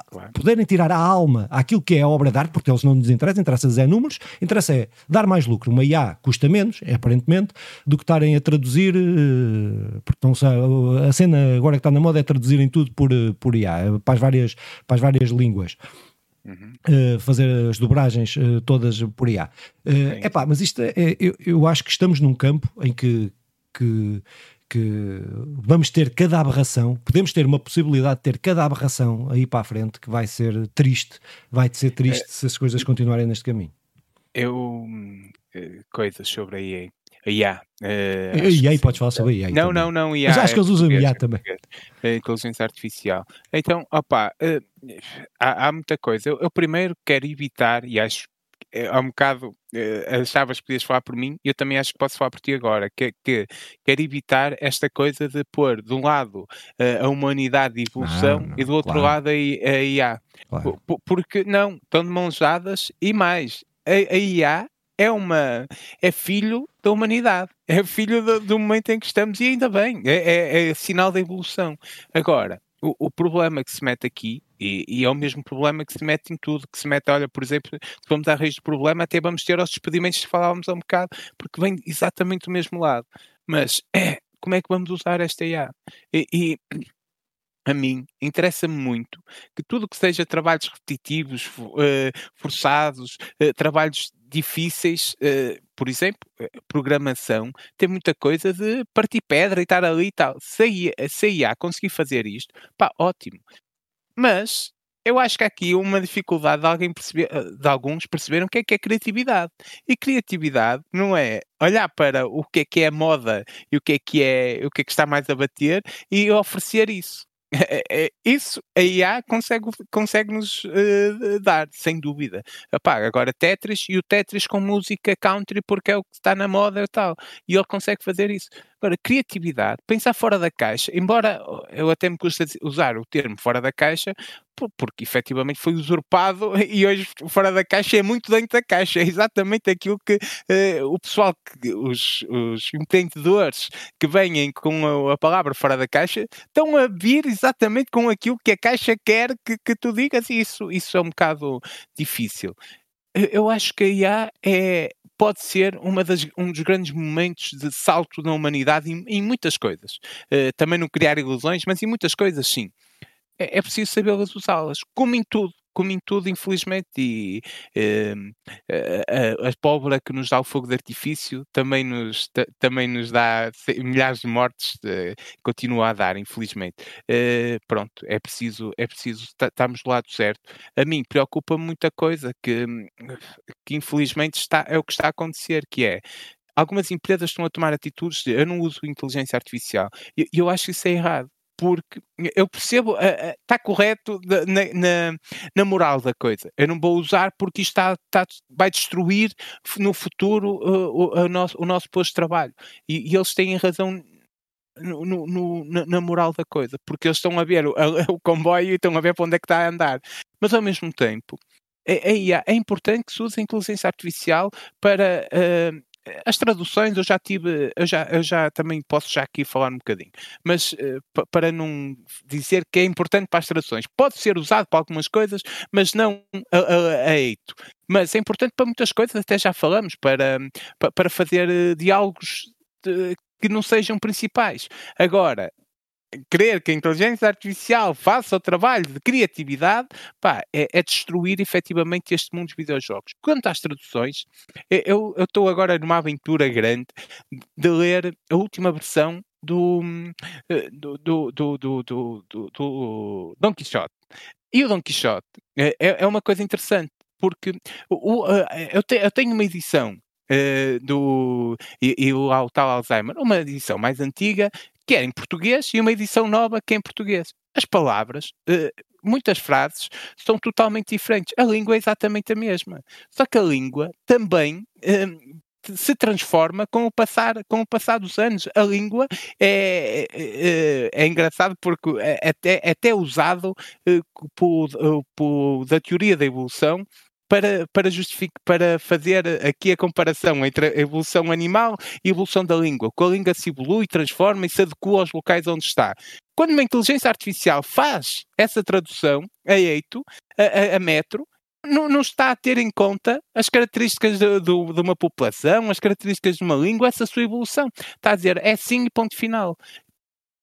claro. poderem tirar a alma àquilo que é a obra de arte, porque eles não nos interessam, interessa é números, interessa é dar mais lucro. Uma IA custa menos, é, aparentemente, do que estarem a traduzir, uh, porque não, a cena agora que está na moda é traduzirem tudo por, eh, por IA, para as várias, para as várias línguas. Uhum. Uh, fazer as dobragens uh, todas por IA. É uh, epá, mas isto é, eu, eu acho que estamos num campo em que, que que vamos ter cada aberração, podemos ter uma possibilidade de ter cada aberração aí para a frente que vai ser triste, vai ser triste é, se as coisas continuarem neste caminho. Eu, eh, coisas sobre a EA. A IA. Uh, a IA, podes falar sobre a IA. Não, também. não, não, IA. Mas acho que eles usam IA também. A inteligência artificial. Então, opá, uh, há, há, muita coisa. Eu, eu, primeiro quero evitar, e acho há um bocado uh, achavas que podias falar por mim, e eu também acho que posso falar por ti agora, que, que quero evitar esta coisa de pôr de um lado uh, a humanidade e evolução não, não, e do outro claro. lado a, a IA. Claro. Porque não, estão de mãos dadas e mais, a, a IA é uma é filho da humanidade, é filho do, do, momento em que estamos e ainda bem, é, é, é sinal da evolução. Agora, o, o, problema que se mete aqui, e, e, é o mesmo problema que se mete em tudo, que se mete, olha, por exemplo, vamos à raiz do problema, até vamos ter os despedimentos que falávamos há um bocado, porque vem exatamente do mesmo lado. Mas é, como é que vamos usar esta IA? E, e a mim interessa-me muito que tudo que seja trabalhos repetitivos, uh, forçados, uh, trabalhos difíceis, uh, por exemplo, programação, tem muita coisa de partir pedra e estar ali e tal. Se a IA conseguir fazer isto, pá, ótimo. Mas eu acho que há aqui uma dificuldade de, alguém perceber, de alguns perceberam o que é que é criatividade. E criatividade não é olhar para o que é que é moda e o que é que é o que é que está mais a bater e oferecer isso. É, é, isso a IA consegue, consegue nos uh, dar, sem dúvida. Epá, agora Tetris e o Tetris com música country porque é o que está na moda e tal. E ele consegue fazer isso. Agora, criatividade, pensar fora da caixa, embora eu até me custa usar o termo fora da caixa, porque efetivamente foi usurpado e hoje fora da caixa é muito dentro da caixa. É exatamente aquilo que uh, o pessoal, que, os, os empreendedores que vêm com a, a, palavra fora da caixa, estão a vir exatamente com aquilo que a caixa quer que, que tu digas e isso, isso é um bocado difícil. Eu acho que a IA é, pode ser das, um dos grandes momentos de salto na humanidade em, em muitas coisas. Uh, também não criar ilusões, mas em muitas coisas sim. É, é preciso saber usá-las, como em tudo como em tudo, infelizmente, e uh, a, a, pólvora que nos dá o fogo de artifício também nos, também nos dá milhares de mortes, uh, continua a dar, infelizmente. Uh, pronto, é preciso, é preciso estarmos do lado certo. A mim preocupa muita coisa que, que infelizmente está, é o que está a acontecer, que é algumas empresas estão a tomar atitudes de eu não uso inteligência artificial. E eu, eu acho isso é errado porque eu percebo, está correto na, na, na, moral da coisa. Eu não vou usar porque isto está, está, vai destruir no futuro uh, o, nosso, o nosso posto de trabalho. E, e eles têm razão no, no, na moral da coisa, porque eles estão a ver o, o, comboio e estão a ver para onde é que está a andar. Mas ao mesmo tempo, é, é, é importante que se use a inteligência artificial para uh, as traduções eu já tive, eu já, eu já também posso já aqui falar um bocadinho, mas uh, para não dizer que é importante para as traduções, pode ser usado para algumas coisas, mas não a, a, a eito. Mas é importante para muitas coisas, até já falamos, para, para fazer uh, diálogos de, que não sejam principais. Agora, querer que a inteligência artificial faça o trabalho de criatividade, pá, é, é, destruir efetivamente este mundo dos videojogos. Quanto às traduções, eu estou agora numa aventura grande de ler a última versão do, do, do, do, do, do, do Don Quixote. E o Don Quixote é, é uma coisa interessante, porque o, eu, te, eu tenho uma edição Uh, do e, e o tal Alzheimer, uma edição mais antiga que é em português, e uma edição nova que é em português. As palavras, uh, muitas frases, são totalmente diferentes. A língua é exatamente a mesma. Só que a língua também. Uh, se transforma com o passar com o passar dos anos a língua é, é, é engraçado porque é até, é até usado uh, por, por, da teoria da evolução para, para, justificar, para fazer aqui a comparação entre a evolução animal e a evolução da língua. Com a língua se evolui, transforma e se adequa aos locais onde está. Quando uma inteligência artificial faz essa tradução a eito, a, a, a metro, não, não, está a ter em conta as características de, de, de, uma população, as características de uma língua, essa sua evolução. Está a dizer é sim e ponto final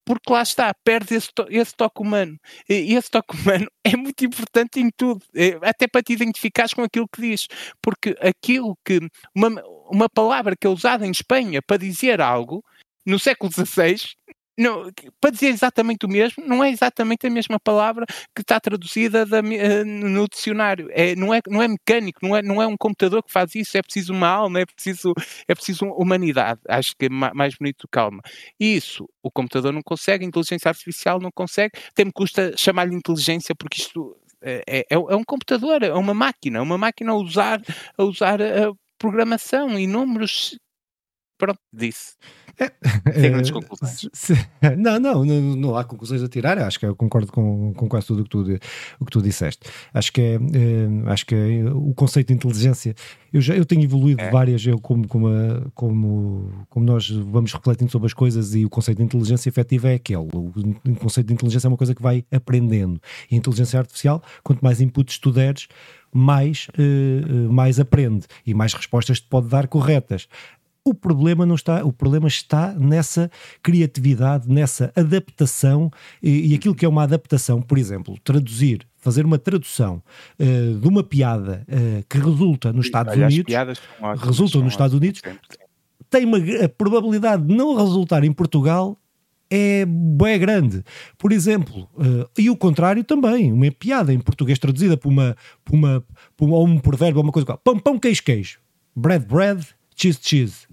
porque lá está, perde esse, to esse toque humano. E esse toque humano é muito importante em tudo, é, até para te identificares com aquilo que diz, porque aquilo que uma, uma palavra que é usada em Espanha para dizer algo no século XVI, não, para dizer exatamente o mesmo, não é exatamente a mesma palavra que está traduzida da, uh, no dicionário. É, não, é, não é mecânico, não é, não é um computador que faz isso, é preciso uma alma, é preciso, é preciso humanidade. Acho que é mais bonito calma. Isso o computador não consegue, a inteligência artificial não consegue, tem-me custa chamar-lhe inteligência porque isto é, é, é, um computador, é uma máquina, uma máquina a usar, a usar a programação e números. Pronto, disse. É, é, conclusões. Não, não, não, não, há conclusões a tirar. Acho que eu concordo com, com quase tudo o que tu, o que tu disseste. Acho que é, é acho que é, o conceito de inteligência. Eu, já, eu tenho evoluído é. várias, eu como, como, como, como nós vamos refletindo sobre as coisas e o conceito de inteligência efetiva é aquele. O, o conceito de inteligência é uma coisa que vai aprendendo. E a inteligência artificial, quanto mais inputs tu deres, mais, uh, mais aprende e mais respostas te pode dar corretas. O problema não está, o problema está nessa criatividade, nessa adaptação e, e aquilo que é uma adaptação, por exemplo, traduzir, fazer uma tradução uh, de uma piada uh, que resulta nos Estados Unidos, resulta nos Estados Unidos, tem uma a probabilidade de não resultar em Portugal é bem grande. Por exemplo, uh, e o contrário também, uma piada em português traduzida por uma, por uma, por uma, um provérbio ou uma coisa. Pão, pão, queijo, queijo. Bread, bread, cheese, cheese.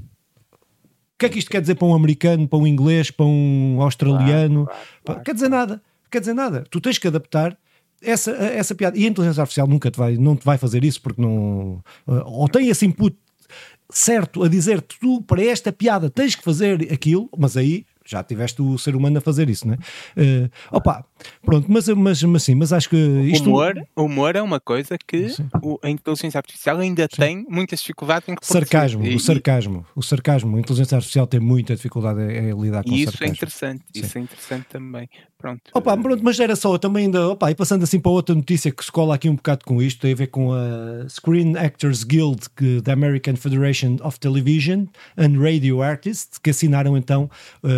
O que é que isto quer dizer para um americano, para um inglês, para um australiano? Claro, claro, claro, quer dizer nada. Quer dizer nada. Tu tens que adaptar essa, essa piada. E a inteligência artificial nunca te vai, não te vai fazer isso porque não. Eh, ou tem esse input certo a dizer tu para esta piada tens que fazer aquilo, mas aí já tiveste o ser humano a fazer isso, não é? Uh, opa, pronto, mas, mas, mas sim, mas acho que isto... Humor, humor é uma coisa que o, a inteligência artificial ainda sim. tem muitas dificuldades em Sarcasmo, o sarcasmo, o sarcasmo, a inteligência artificial tem muita dificuldade em, em lidar com e isso sarcasmo. é interessante, sim. isso é interessante também. Pronto. Opa, pronto, mas era só também ainda, opa, e passando assim para outra notícia que se cola aqui um bocado com isto, tem a ver com a Screen Actors Guild que, da American Federation of Television and Radio Artists, que assinaram então uh,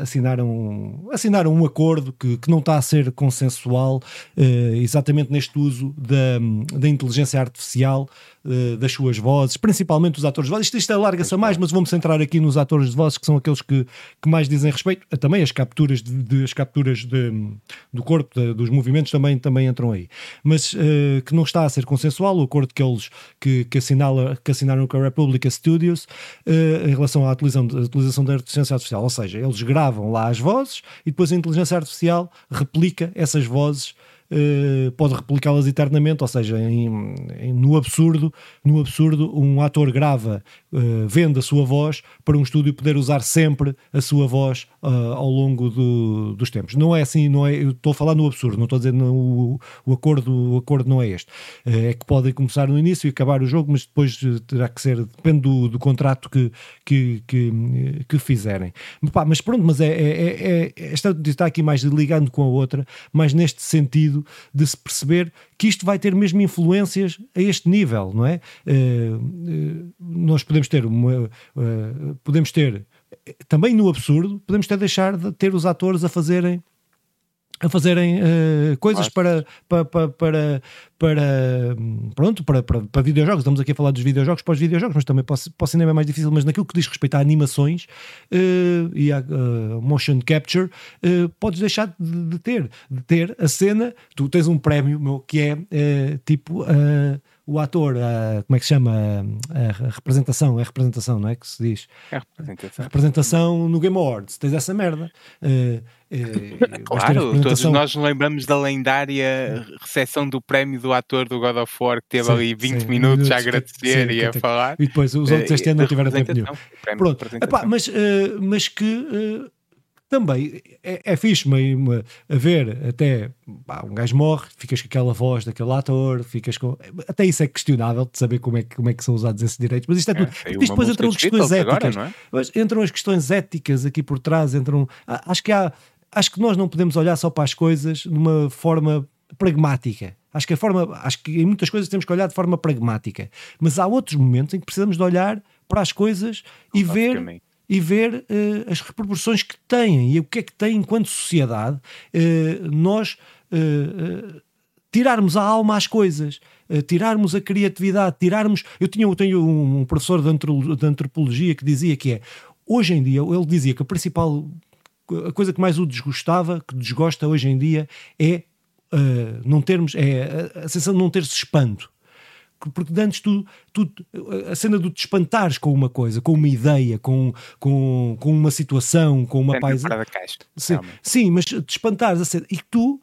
assinaram, assinaram um acordo que, que não está a ser consensual uh, exatamente neste uso da, da inteligência artificial uh, das suas vozes, principalmente os atores de vozes. Isto, isto alarga-se a mais, mas vamos centrar aqui nos atores de vozes que são aqueles que, que mais dizem respeito. Também as capturas, de, de as capturas de, do corpo, de, dos movimentos também, também entram aí. Mas uh, que não está a ser consensual o acordo que eles que, que, assinala, que assinaram com a Republica Studios uh, em relação à utilização, à utilização da inteligência artificial. Ou seja, eles gravam lá as vozes e depois a inteligência artificial replica essas vozes eh, pode replicá-las eternamente, ou seja, em, em, no absurdo, no absurdo, um ator grava, uh, vende a sua voz para um estúdio poder usar sempre a sua voz uh, ao longo do, dos tempos. Não é assim, não é, eu estou a falar no absurdo, não estou a dizer no, o, o, acordo, o acordo não é este. é que podem começar no início e acabar o jogo, mas depois terá que ser, depende do, do contrato que, que, que, que fizerem. mas pronto, mas é, é, é, é esta está aqui mais ligando com a outra, mas neste sentido de se perceber que isto vai ter mesmo influências a este nível, não é? Uh, uh, nós podemos ter uma, uh, podemos ter também no absurdo, podemos ter deixar de ter os atores a fazerem a fazerem uh, coisas para, para, para, para, para, pronto, para, para, para, videojogos. Estamos aqui a falar dos videojogos para os videojogos, mas também para, para o cinema é mais difícil. Mas naquilo que diz respeito a animações uh, e a uh, motion capture, podes deixar de, de, ter, de ter a cena. Tu tens um prémio meu, que é tipo o ator, a, como é que se chama? A, a, representação, é representação, não é que se diz? É representação. Representação no Game Awards, tens essa merda. Uh, uh, claro, todos nós lembramos da lendária recepção do prémio do ator do God of War que teve sim, ali 20 sim, minutos, a agradecer sim, e a falar. E depois os outros este ano não tiveram tempo nenhum. Pronto, Epá, mas, uh, mas que também é, é fixe meio, a ver até pá, um gajo morre, ficas com aquela voz daquele ator, ficas com. Até isso é questionável de saber como é que, como é que são usados esses direitos, mas isto é tudo. É, isto depois entram as questões éticas. Agora, é? Entram as questões éticas aqui por trás, entram. Acho que há. Acho que nós não podemos olhar só para as coisas de uma forma pragmática. Acho que a forma, acho que em muitas coisas temos que olhar de forma pragmática, mas há outros momentos em que precisamos de olhar para as coisas e ver e ver uh, as repercussões que têm e o que é que tem enquanto sociedade uh, nós uh, tirarmos a alma às coisas, tirarmos a criatividade, tirarmos. Eu tinha, eu tenho um professor de antropologia que dizia que é hoje em dia, ele dizia que a principal a coisa que mais o desgostava, que desgosta hoje em dia, é uh, não termos, é a, sensação de não ter-se espanto porque antes tu, tu, a cena do te espantares com uma coisa, com uma ideia, com, com, com uma situação, com uma paisagem. Sim, sim, mas te espantares a cena, e tu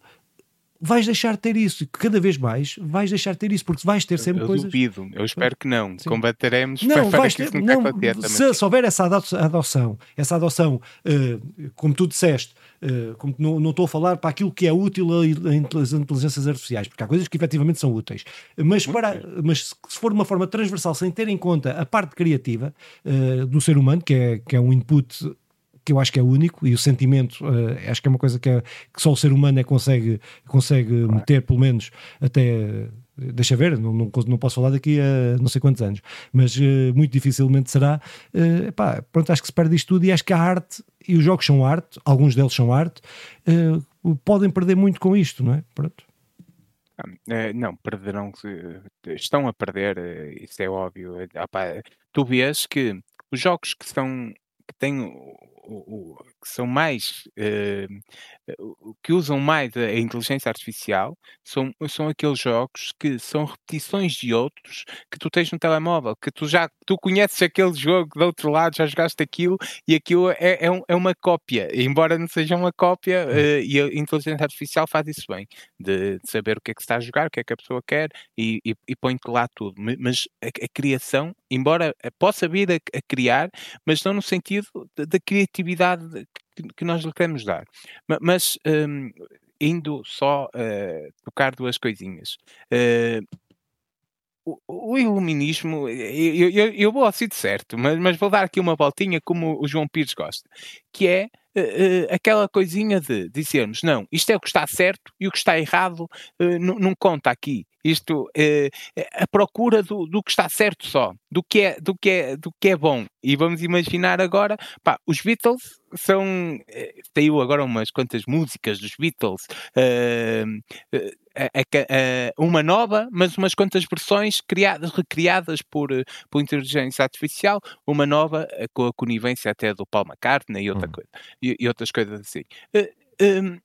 vais deixar de ter isso. Cada vez mais vais deixar de ter isso, porque vais ter sempre eu, eu coisas. Duvido, eu espero que não. Sim. Combateremos não, para vais ter, não, se, se, houver essa adoção, essa adoção, uh, como tu disseste, uh, como não, não estou a falar para aquilo que é útil às inteligências artificiais, porque há coisas que efetivamente são úteis, mas, para, mas se for uma forma transversal, sem ter em conta a parte criativa uh, do ser humano, que é, que é um input que eu acho que é único e o sentimento uh, acho que é uma coisa que, é, que só o ser humano é consegue, consegue claro. meter, pelo menos até. Deixa ver, não, não, não, posso falar daqui a não sei quantos anos, mas uh, muito dificilmente será. Uh, epá, pronto, acho que se perde isto tudo e acho que a arte, e os jogos são arte, alguns deles são arte, podem perder muito com isto, não é? Pronto. não, perderão, estão a perder, isso é óbvio. tu vês que os jogos que são que têm o, o, que são mais uh, que usam mais a, inteligência artificial são, são aqueles jogos que são repetições de outros que tu tens no telemóvel, que tu já tu conheces aquele jogo do outro lado, já jogaste aquilo e aquilo é, é, um, é uma cópia, embora não seja uma cópia, uh, e a inteligência artificial faz isso bem, de, de, saber o que é que está a jogar, o que é que a pessoa quer e, e, e põe-te lá tudo. Mas a, a, criação, embora possa vir a, a criar, mas não no sentido da criatividade que, que nós lhe queremos dar. Mas, um, indo só uh, tocar duas coisinhas. Uh, o, iluminismo, eu, eu, eu vou ao sítio certo, mas, mas, vou dar aqui uma voltinha como o João Pires gosta, que é uh, aquela coisinha de dizermos, não, isto é o que está certo e o que está errado uh, não conta aqui. Isto é a procura do, do, que está certo só, do que é, do que é, do que é bom. E vamos imaginar agora, pá, os Beatles são. Saiu agora umas quantas músicas dos Beatles. Uh, uma nova, mas umas quantas versões criadas, recriadas por, por inteligência artificial, uma nova com a conivência até do Paul McCartney e outra hum. coisa e, e outras coisas assim. Uh, eh, um,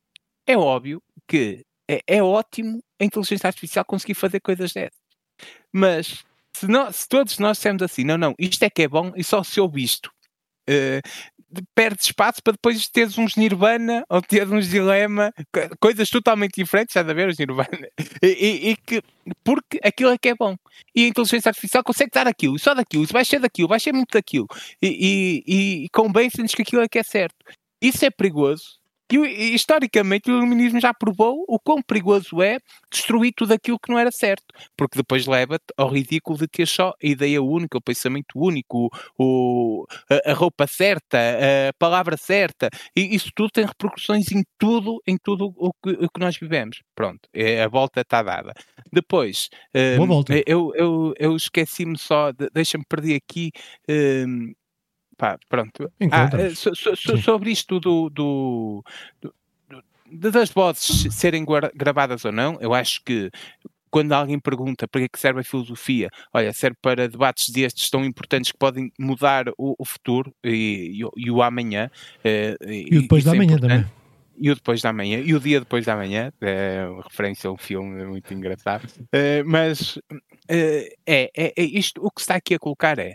é óbvio que é, é, ótimo a inteligência artificial conseguir fazer coisas dessas. Mas se, nós, se todos nós dissermos assim, não, não, isto é que é bom e só se ouve isto, uh, perde espaço para depois teres uns Nirvana ou teres uns Dilema, coisas totalmente diferentes, já a ver os Nirvana, e, e, que, porque aquilo é que é bom. E a inteligência artificial consegue dar aquilo, só daquilo, vai ser daquilo, vai ser muito daquilo, e, e, e convence-nos que aquilo é que é certo. Isso é perigoso e, historicamente, o iluminismo já provou o quão perigoso é destruir tudo aquilo que não era certo, porque depois leva-te ao ridículo de ter só a ideia única, o pensamento único, o, a, a, roupa certa, a palavra certa, e isso tudo tem repercussões em tudo, em tudo o que, o que nós vivemos. Pronto, é, a volta está dada. Depois, um, eu, eu, eu esqueci-me só, de, deixa-me perder aqui. Um, Pá, pronto. Ah, eh, so, so, so, sobre isto do, do, do, das vozes serem gravadas ou não, eu acho que quando alguém pergunta para que serve a filosofia, olha, serve para debates destes tão importantes que podem mudar o, o futuro e, e, e, o amanhã. Eh, e, e o depois da é manhã também. E o depois da manhã, e o dia depois da manhã, é uma referência a um filme muito engraçado. É, mas é, é, é isto, o que está aqui a colocar é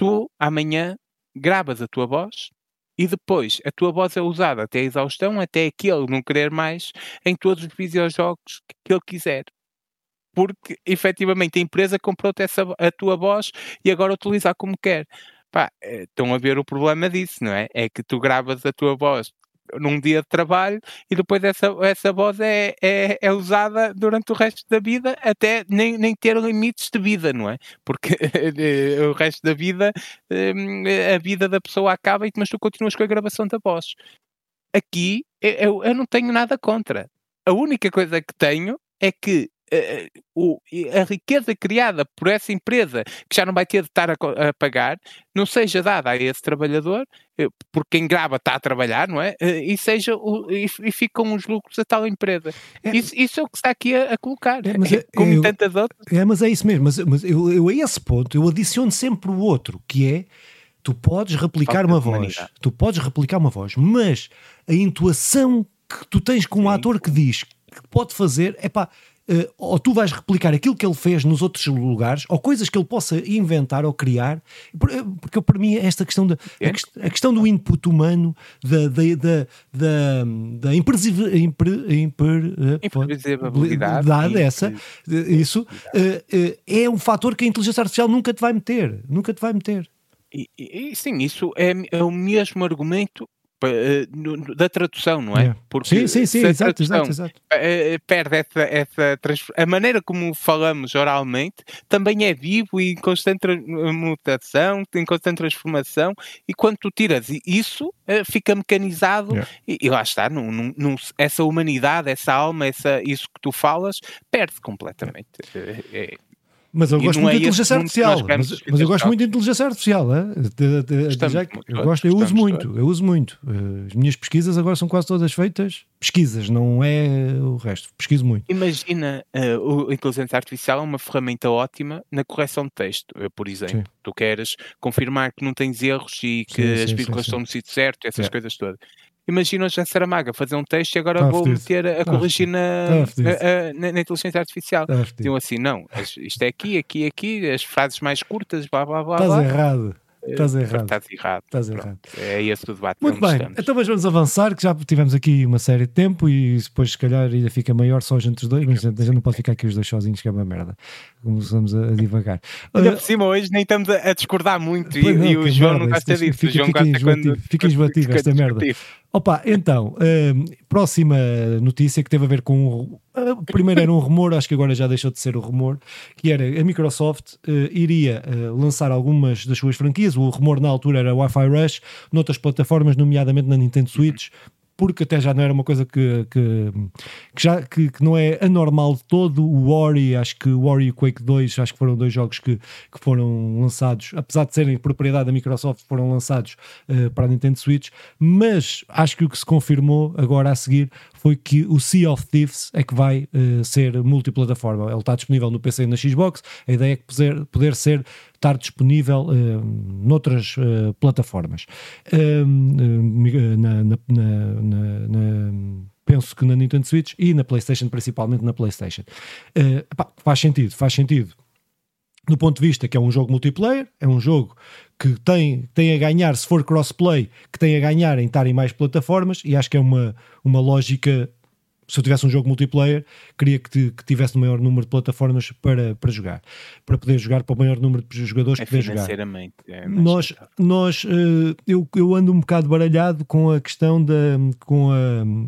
tu amanhã gravas a tua voz e depois a tua voz é usada até a exaustão, até aquele não querer mais, em todos os videojogos que ele quiser. Porque efetivamente a empresa comprou-te a tua voz e agora utiliza como quer. Pá, eh, estão a ver o problema disso, não é? É que tu gravas a tua voz num dia de trabalho e depois essa, essa voz é, é, é, usada durante o resto da vida até nem, nem ter limites de vida, não é? Porque o resto da vida, hum, a vida da pessoa acaba, mas tu continuas com a gravação da voz. Aqui eu, eu não tenho nada contra. A única coisa que tenho é que a riqueza criada por essa empresa, que já não vai ter de estar a, a pagar, não seja dada a esse trabalhador, uh, porque quem grava está a trabalhar, não é? E, seja e, e, ficam os lucros a tal empresa. É, isso, isso, é o que está aqui a, a colocar, é, mas, como eu, tantas outras. É, mas é isso mesmo, mas, mas eu, eu a esse ponto eu adiciono sempre o outro, que é Tu podes replicar uma voz, tu podes replicar uma voz, mas a intuação que tu tens com um ator que diz que pode fazer, é pá, uh, ou tu vais replicar aquilo que ele fez nos outros lugares, ou coisas que ele possa inventar ou criar, eh, porque para mim esta questão da a, a, questão do input humano, da, da, da, da, da imprevisibilidade, essa, isso uh, é um fator que a inteligência artificial nunca te vai meter, nunca te vai meter. E, e, sim, isso é, é, o mesmo argumento eh, da tradução, não é? é. Porque sim, sim, sim, exato, exato, exato. Eh, perde essa, essa a maneira como falamos oralmente também é vivo e em constante mutação, em constante transformação, e quando tu tiras isso, eh, fica mecanizado yeah. e, e, lá está, num, num, essa humanidade, essa alma, essa, isso que tu falas, perde completamente. Yeah. É, mas eu gosto muito é de inteligência artificial. Mas, mas, eu gosto muito de inteligência artificial. É? De, de, de, já, eu, gosto, eu uso muito, eu uso muito. As minhas pesquisas agora são quase todas feitas pesquisas, não é o resto. Pesquiso muito. Imagina, uh, a inteligência artificial é uma ferramenta ótima na correção de texto, por exemplo. Sim. Tu queres confirmar que não tens erros e que sim, as vírgulas estão no sítio certo, essas coisas todas. Imagina o José Saramaga fazer um texto e agora tá vou meter a, corrigir na, tá na, na, inteligência artificial. Tá Diziam assim, não, isto é aqui, aqui, aqui, as frases mais curtas, blá blá blá. Estás errado. Estás errado. Estás errado. Estás errado. É esse o debate. Muito bem, estamos. então mas vamos avançar, que já tivemos aqui uma série de tempo e depois, se calhar, ainda fica maior só a gente os dois, mas a gente não pode ficar aqui os dois sozinhos, que é uma merda. Começamos a, a divagar. Ainda uh, por cima, hoje nem estamos a, a discordar muito e, não, e o João merda, não gosta disso. Fica, o João fica gosta quando. Fica enjoativo esta merda. Opa, então, uh, próxima notícia que teve a ver com. Uh, primeiro era um rumor, acho que agora já deixou de ser o rumor, que era a Microsoft uh, iria uh, lançar algumas das suas franquias. O rumor na altura era Wi-Fi Rush, noutras plataformas, nomeadamente na Nintendo Switch, porque até já não era uma coisa que, que, que já, que, que, não é anormal de todo. O Ori, acho que o Ori e o Quake 2, acho que foram dois jogos que, que foram lançados, apesar de serem propriedade da Microsoft, foram lançados uh, para a Nintendo Switch, mas acho que o que se confirmou agora a seguir foi que o Sea of Thieves é que vai uh, ser multiplataforma. Ele está disponível no PC e na Xbox. A ideia é que poder, poder ser estar disponível uh, noutras uh, plataformas. Uh, na, na, na, penso que na Nintendo Switch e na PlayStation, principalmente na PlayStation. Epá, faz sentido, faz sentido. Do ponto de vista que é um jogo multiplayer, é um jogo que tem, tem a ganhar, se for crossplay, que tem a ganhar em estar em mais plataformas, e acho que é uma, uma lógica se eu tivesse um jogo multiplayer, queria que, que tivesse o um maior número de plataformas para, para jogar, para poder jogar para o maior número de jogadores é poder jogar. É nós, nós uh, eu, eu ando um bocado baralhado com a questão da. Com a,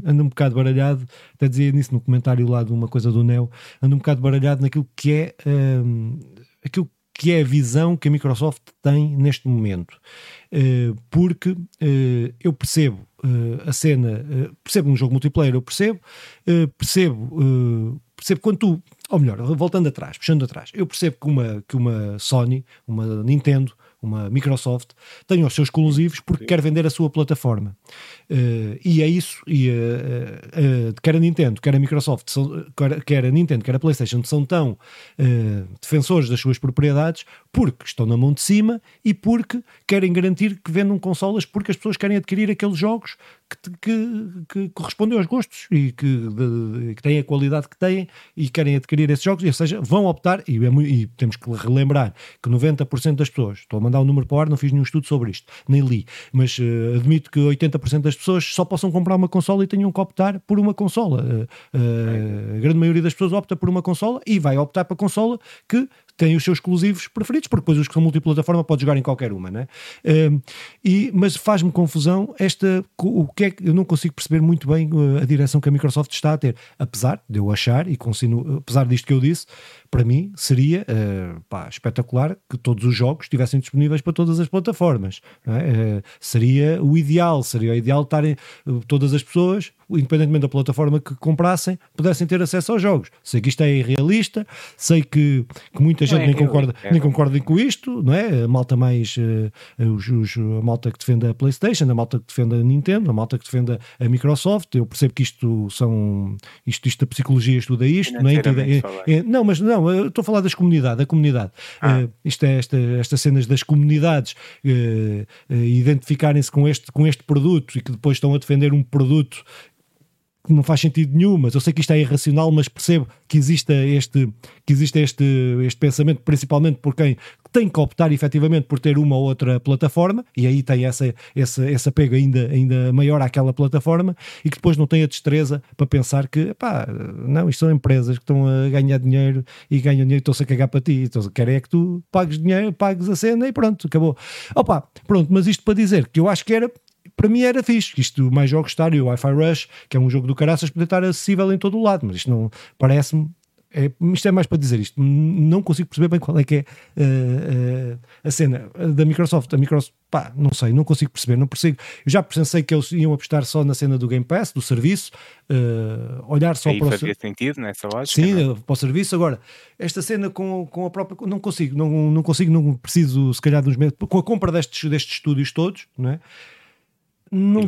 ando um bocado baralhado, até dizia nisso no comentário lá de uma coisa do Neo, ando um bocado baralhado naquilo que é. Uh, aquilo que é a visão que a Microsoft tem neste momento. Uh, porque uh, eu percebo uh, a cena, percebo um jogo multiplayer, eu percebo, percebo, percebo quando tu, ou melhor, voltando atrás, puxando atrás, eu percebo que uma, que uma Sony, uma Nintendo, uma Microsoft, tem os seus exclusivos porque quer vender a sua plataforma. Uh, e é isso, e uh, uh, quer a Nintendo, quer a Microsoft, são, quer a Nintendo, quer a PlayStation, são tão defensores das suas propriedades porque estão na mão de cima e porque querem garantir que vendam consolas porque as pessoas querem adquirir aqueles jogos que, que, que correspondem aos gostos e que, de, que têm a qualidade que têm e querem adquirir esses jogos, ou seja, vão optar, e, é e temos que relembrar que 90% das pessoas, estou a mandar um número para o ar, não fiz nenhum estudo sobre isto, nem li, mas uh, admito que 80% das pessoas só possam comprar uma consola e tenham que optar por uma consola. Uh, uh, a grande maioria das pessoas opta por uma consola e vai optar para a consola que tem os seus exclusivos preferidos, porque depois os que são multiplataforma pode jogar em qualquer uma, né? e, mas faz-me confusão esta, o que é que eu não consigo perceber muito bem a direção que a Microsoft está a ter, apesar de eu achar, e continuo, apesar disto que eu disse, para mim seria uh, pá, espetacular que todos os jogos estivessem disponíveis para todas as plataformas. É? Uh, seria o ideal, seria o ideal estarem uh, todas as pessoas, independentemente da plataforma que comprassem, pudessem ter acesso aos jogos. Sei que isto é irrealista, sei que, que muita gente é nem, concorda, é nem concorda com isto, não é? A malta mais uh, os, os, a malta que defende a PlayStation, a malta que defende a Nintendo, a malta que defende a Microsoft. Eu percebo que isto são isto, isto da psicologia estuda isto, não é? é, é não, mas não, estou a falar das comunidades, da comunidade. Ah. Uh, isto é esta, estas cenas das comunidades uh, identificarem-se com este, com este produto e que depois estão a defender um produto que não faz sentido nenhum, mas eu sei que isto é irracional, mas percebo que existe este, que existe este, este pensamento, principalmente por quem tem que optar efetivamente por ter uma ou outra plataforma, e aí tem essa, essa, esse apego ainda, ainda maior àquela plataforma, e que depois não tem a destreza para pensar que, pá, não, isto são empresas que estão a ganhar dinheiro e ganham dinheiro e estão-se a cagar para ti, então querem é que tu pagues dinheiro, pagues a cena e pronto, acabou. Opa, pronto, mas isto para dizer que eu acho que era para mim era fixe. Isto, mais jogos estar e o Wi-Fi Rush, que é um jogo do caraças, poder estar acessível em todo o lado, mas isto não parece-me. É, isto é mais para dizer isto. Não consigo perceber bem qual é que é uh, uh, a cena da Microsoft. A Microsoft, pá, não sei, não consigo perceber. Não percebo. Eu já pensei que eles iam apostar só na cena do Game Pass, do serviço, uh, olhar só Aí para fazia o sentido nessa lógica. Sim, não? para o serviço. Agora, esta cena com, com a própria. Não consigo, não, não consigo, não preciso, se calhar, dos meses. Com a compra destes, destes estúdios todos, não é? Não,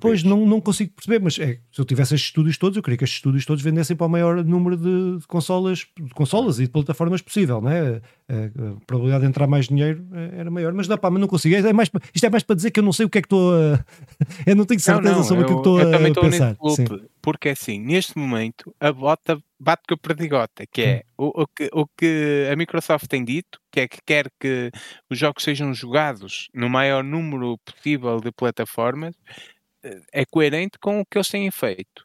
pois não, não consigo perceber, mas é, se eu tivesse estes estúdios todos, eu queria que estes estúdios todos vendessem para o maior número de, de consolas, de consolas e de plataformas possível, né? a, a, probabilidade de entrar mais dinheiro é, era maior, mas, não, pá, mas não consigo. É mais, isto é mais para dizer que eu não sei o que é que estou a. eu não tenho certeza não, não, sobre o que, é estou eu a pensar. Loop, porque assim, neste momento, a bota bate com a perdigota, que é hum. o, o, que, o que a Microsoft tem dito, que é que quer que os jogos sejam jogados no maior número possível de plataformas, eh, é coerente com o que eles têm feito.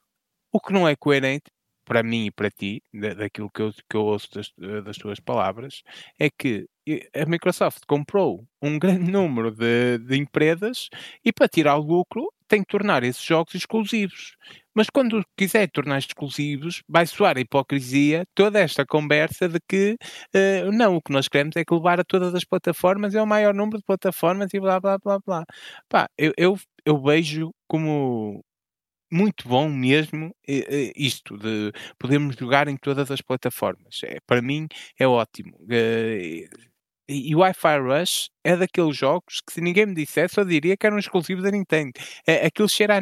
O que não é coerente para mim e para ti, daquilo que eu, que eu ouço das, das tuas palavras, é que a Microsoft comprou um grande número de, de empresas e para tirar o lucro tem que tornar esses jogos exclusivos. Mas quando quiser tornar exclusivos, vai soar a hipocrisia toda esta conversa de que uh, não, o que nós queremos é que levar a todas as plataformas é o maior número de plataformas e blá blá blá blá. Pá, eu, eu, eu vejo como muito bom mesmo isto de podermos jogar em todas as plataformas. É, para mim é ótimo. E o Wi-Fi Rush é daqueles jogos que se ninguém me dissesse eu diria que eram exclusivos da Nintendo. É, aquilo cheira a,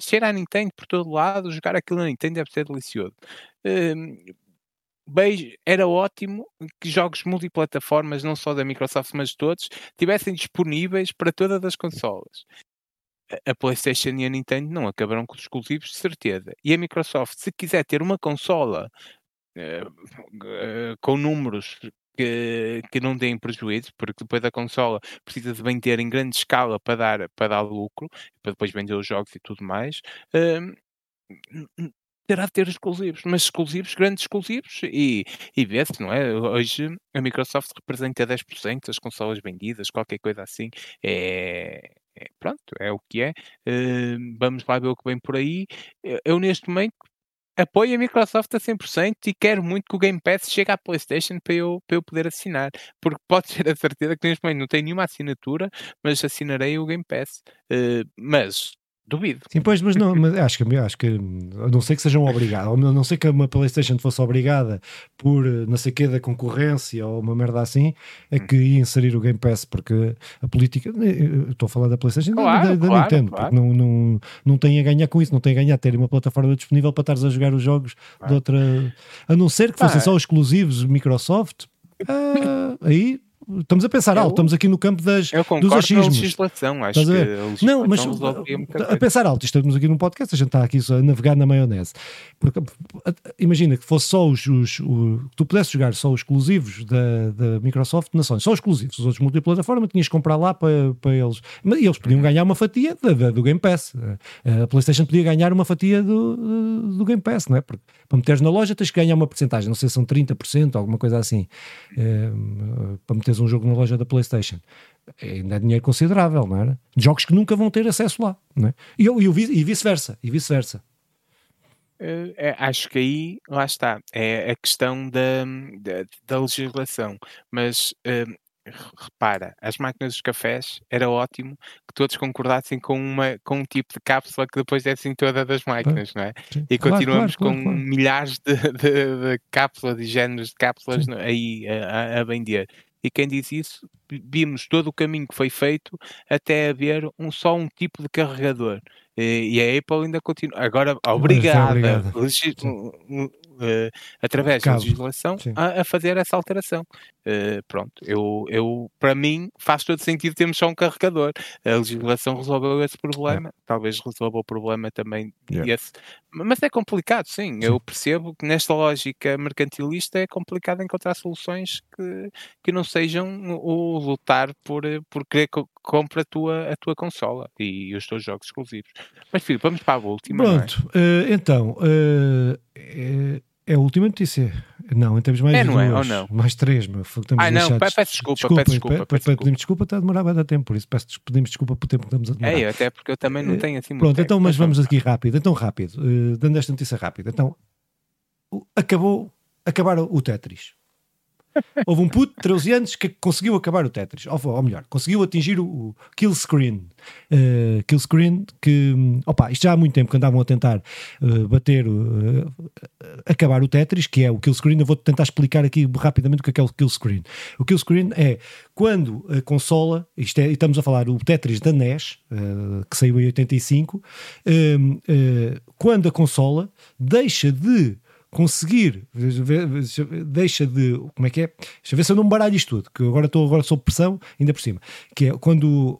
cheira a Nintendo por todo lado, jogar aquilo na Nintendo deve ser delicioso. Um, beijo, era ótimo que jogos multiplataformas, não só da Microsoft, mas de todos, tivessem disponíveis para todas as consolas a PlayStation e a Nintendo não acabarão com os exclusivos, de certeza. E a Microsoft, se quiser ter uma consola uh, uh, com números que, que não deem prejuízo, porque depois a consola precisa de vender em grande escala para dar, para dar lucro, para depois vender os jogos e tudo mais. Uh, terá de ter exclusivos, mas exclusivos, grandes exclusivos, e, e vê-se, não é? Hoje a Microsoft representa 10% das consolas vendidas, qualquer coisa assim, é, é, pronto, é o que é. Uh, vamos lá ver o que vem por aí. Eu, eu, neste momento apoio a Microsoft a 100% e quero muito que o Game Pass chegue à PlayStation para eu, para eu poder assinar, porque pode ser a certeza que neste momento não tenho nenhuma assinatura, mas assinarei o Game Pass. Uh, mas Duvido. Sim, pois, mas não, mas acho que, acho que a não sei que sejam obrigados, a não sei que uma PlayStation fosse obrigada por não sei que da concorrência ou uma merda assim, é que ia inserir o Game Pass, porque a política, estou a falar da PlayStation claro, da, da claro, Nintendo, claro. porque não, não, não tem a ganhar com isso, não tem a ganhar ter uma plataforma disponível para estares a jogar os jogos de outra, a não ser que fossem só exclusivos Microsoft, ah, aí Estamos a pensar alto, estamos aqui no campo das, eu dos achismos. legislação, acho que a legislação Não, mas a pensar alto, estamos aqui num podcast, a gente está aqui a navegar na maionese. Porque, imagina que fosse só os, os, os tu pudesses jogar só os exclusivos da, da Microsoft na Sony, só os exclusivos, os outros multiplataforma, tinhas que comprar lá para, para eles. Mas eles podiam ganhar uma fatia da, da, do Game Pass. A PlayStation podia ganhar uma fatia do, do Game Pass, não é? Porque para meteres na loja tens que ganhar uma porcentagem, não sei se são 30%, alguma coisa assim. É, para meteres um jogo na loja da PlayStation. Ainda é dinheiro considerável, não era? Jogos que nunca vão ter acesso lá, não é? E, e, e vice-versa, e vice-versa. Uh, é, acho que aí, lá está, é a questão da, da, da legislação. Mas uh, repara, as máquinas dos cafés era ótimo que todos concordassem com, uma, com um tipo de cápsula que depois dessem toda das máquinas, não é? Sim. E continuamos claro, claro, com claro, milhares de, de, de, cápsulas e géneros de cápsulas aí a, a vender. E quem diz isso, vimos todo o caminho que foi feito até haver um, só um tipo de carregador. E, e a Apple ainda continua. Agora, obrigada, uh, através da legislação, a, a, fazer essa alteração. Uh, pronto, eu, eu, para mim, faz todo sentido termos só um carregador. A legislação resolveu esse problema, talvez resolva o problema também yeah. esse. Mas é complicado, sim. sim. Eu percebo que nesta lógica mercantilista é complicado encontrar soluções que, que não sejam o lutar por, por querer que compre a tua, a tua consola e os teus jogos exclusivos. Mas, filho, vamos para a última. É? Pronto, é? uh, então, uh, é, é a última notícia. Não, temos mais é, não duas, é, ou não? mais três, meu. Estamos ah, não, peço desculpa, desculpa, peço desculpa. Peço desculpa. Pedimos desculpa, está a demorar bastante tempo, por isso peço, pedimos desculpa pelo tempo que estamos a demorar. É, até porque eu também não tenho assim muito Pronto, então, mas vamos aqui rápido, então rápido, uh, dando esta notícia rápida. Então, acabou, acabaram o Tetris. Houve um puto de 13 anos que conseguiu acabar o Tetris, ou, ou melhor, conseguiu atingir o, o kill screen. Uh, kill screen que, opa, isto já há muito tempo que andavam a tentar uh, bater, uh, acabar o Tetris, que é o kill screen. Eu vou tentar explicar aqui rapidamente o que é, que é o kill screen. O kill screen é quando a consola, isto é, estamos a falar do Tetris da NES, que saiu em 85, quando a consola deixa de conseguir, deixa de, como é que é? Deixa eu ver se eu não baralho isto tudo, que agora estou agora sob pressão, ainda por cima, que é quando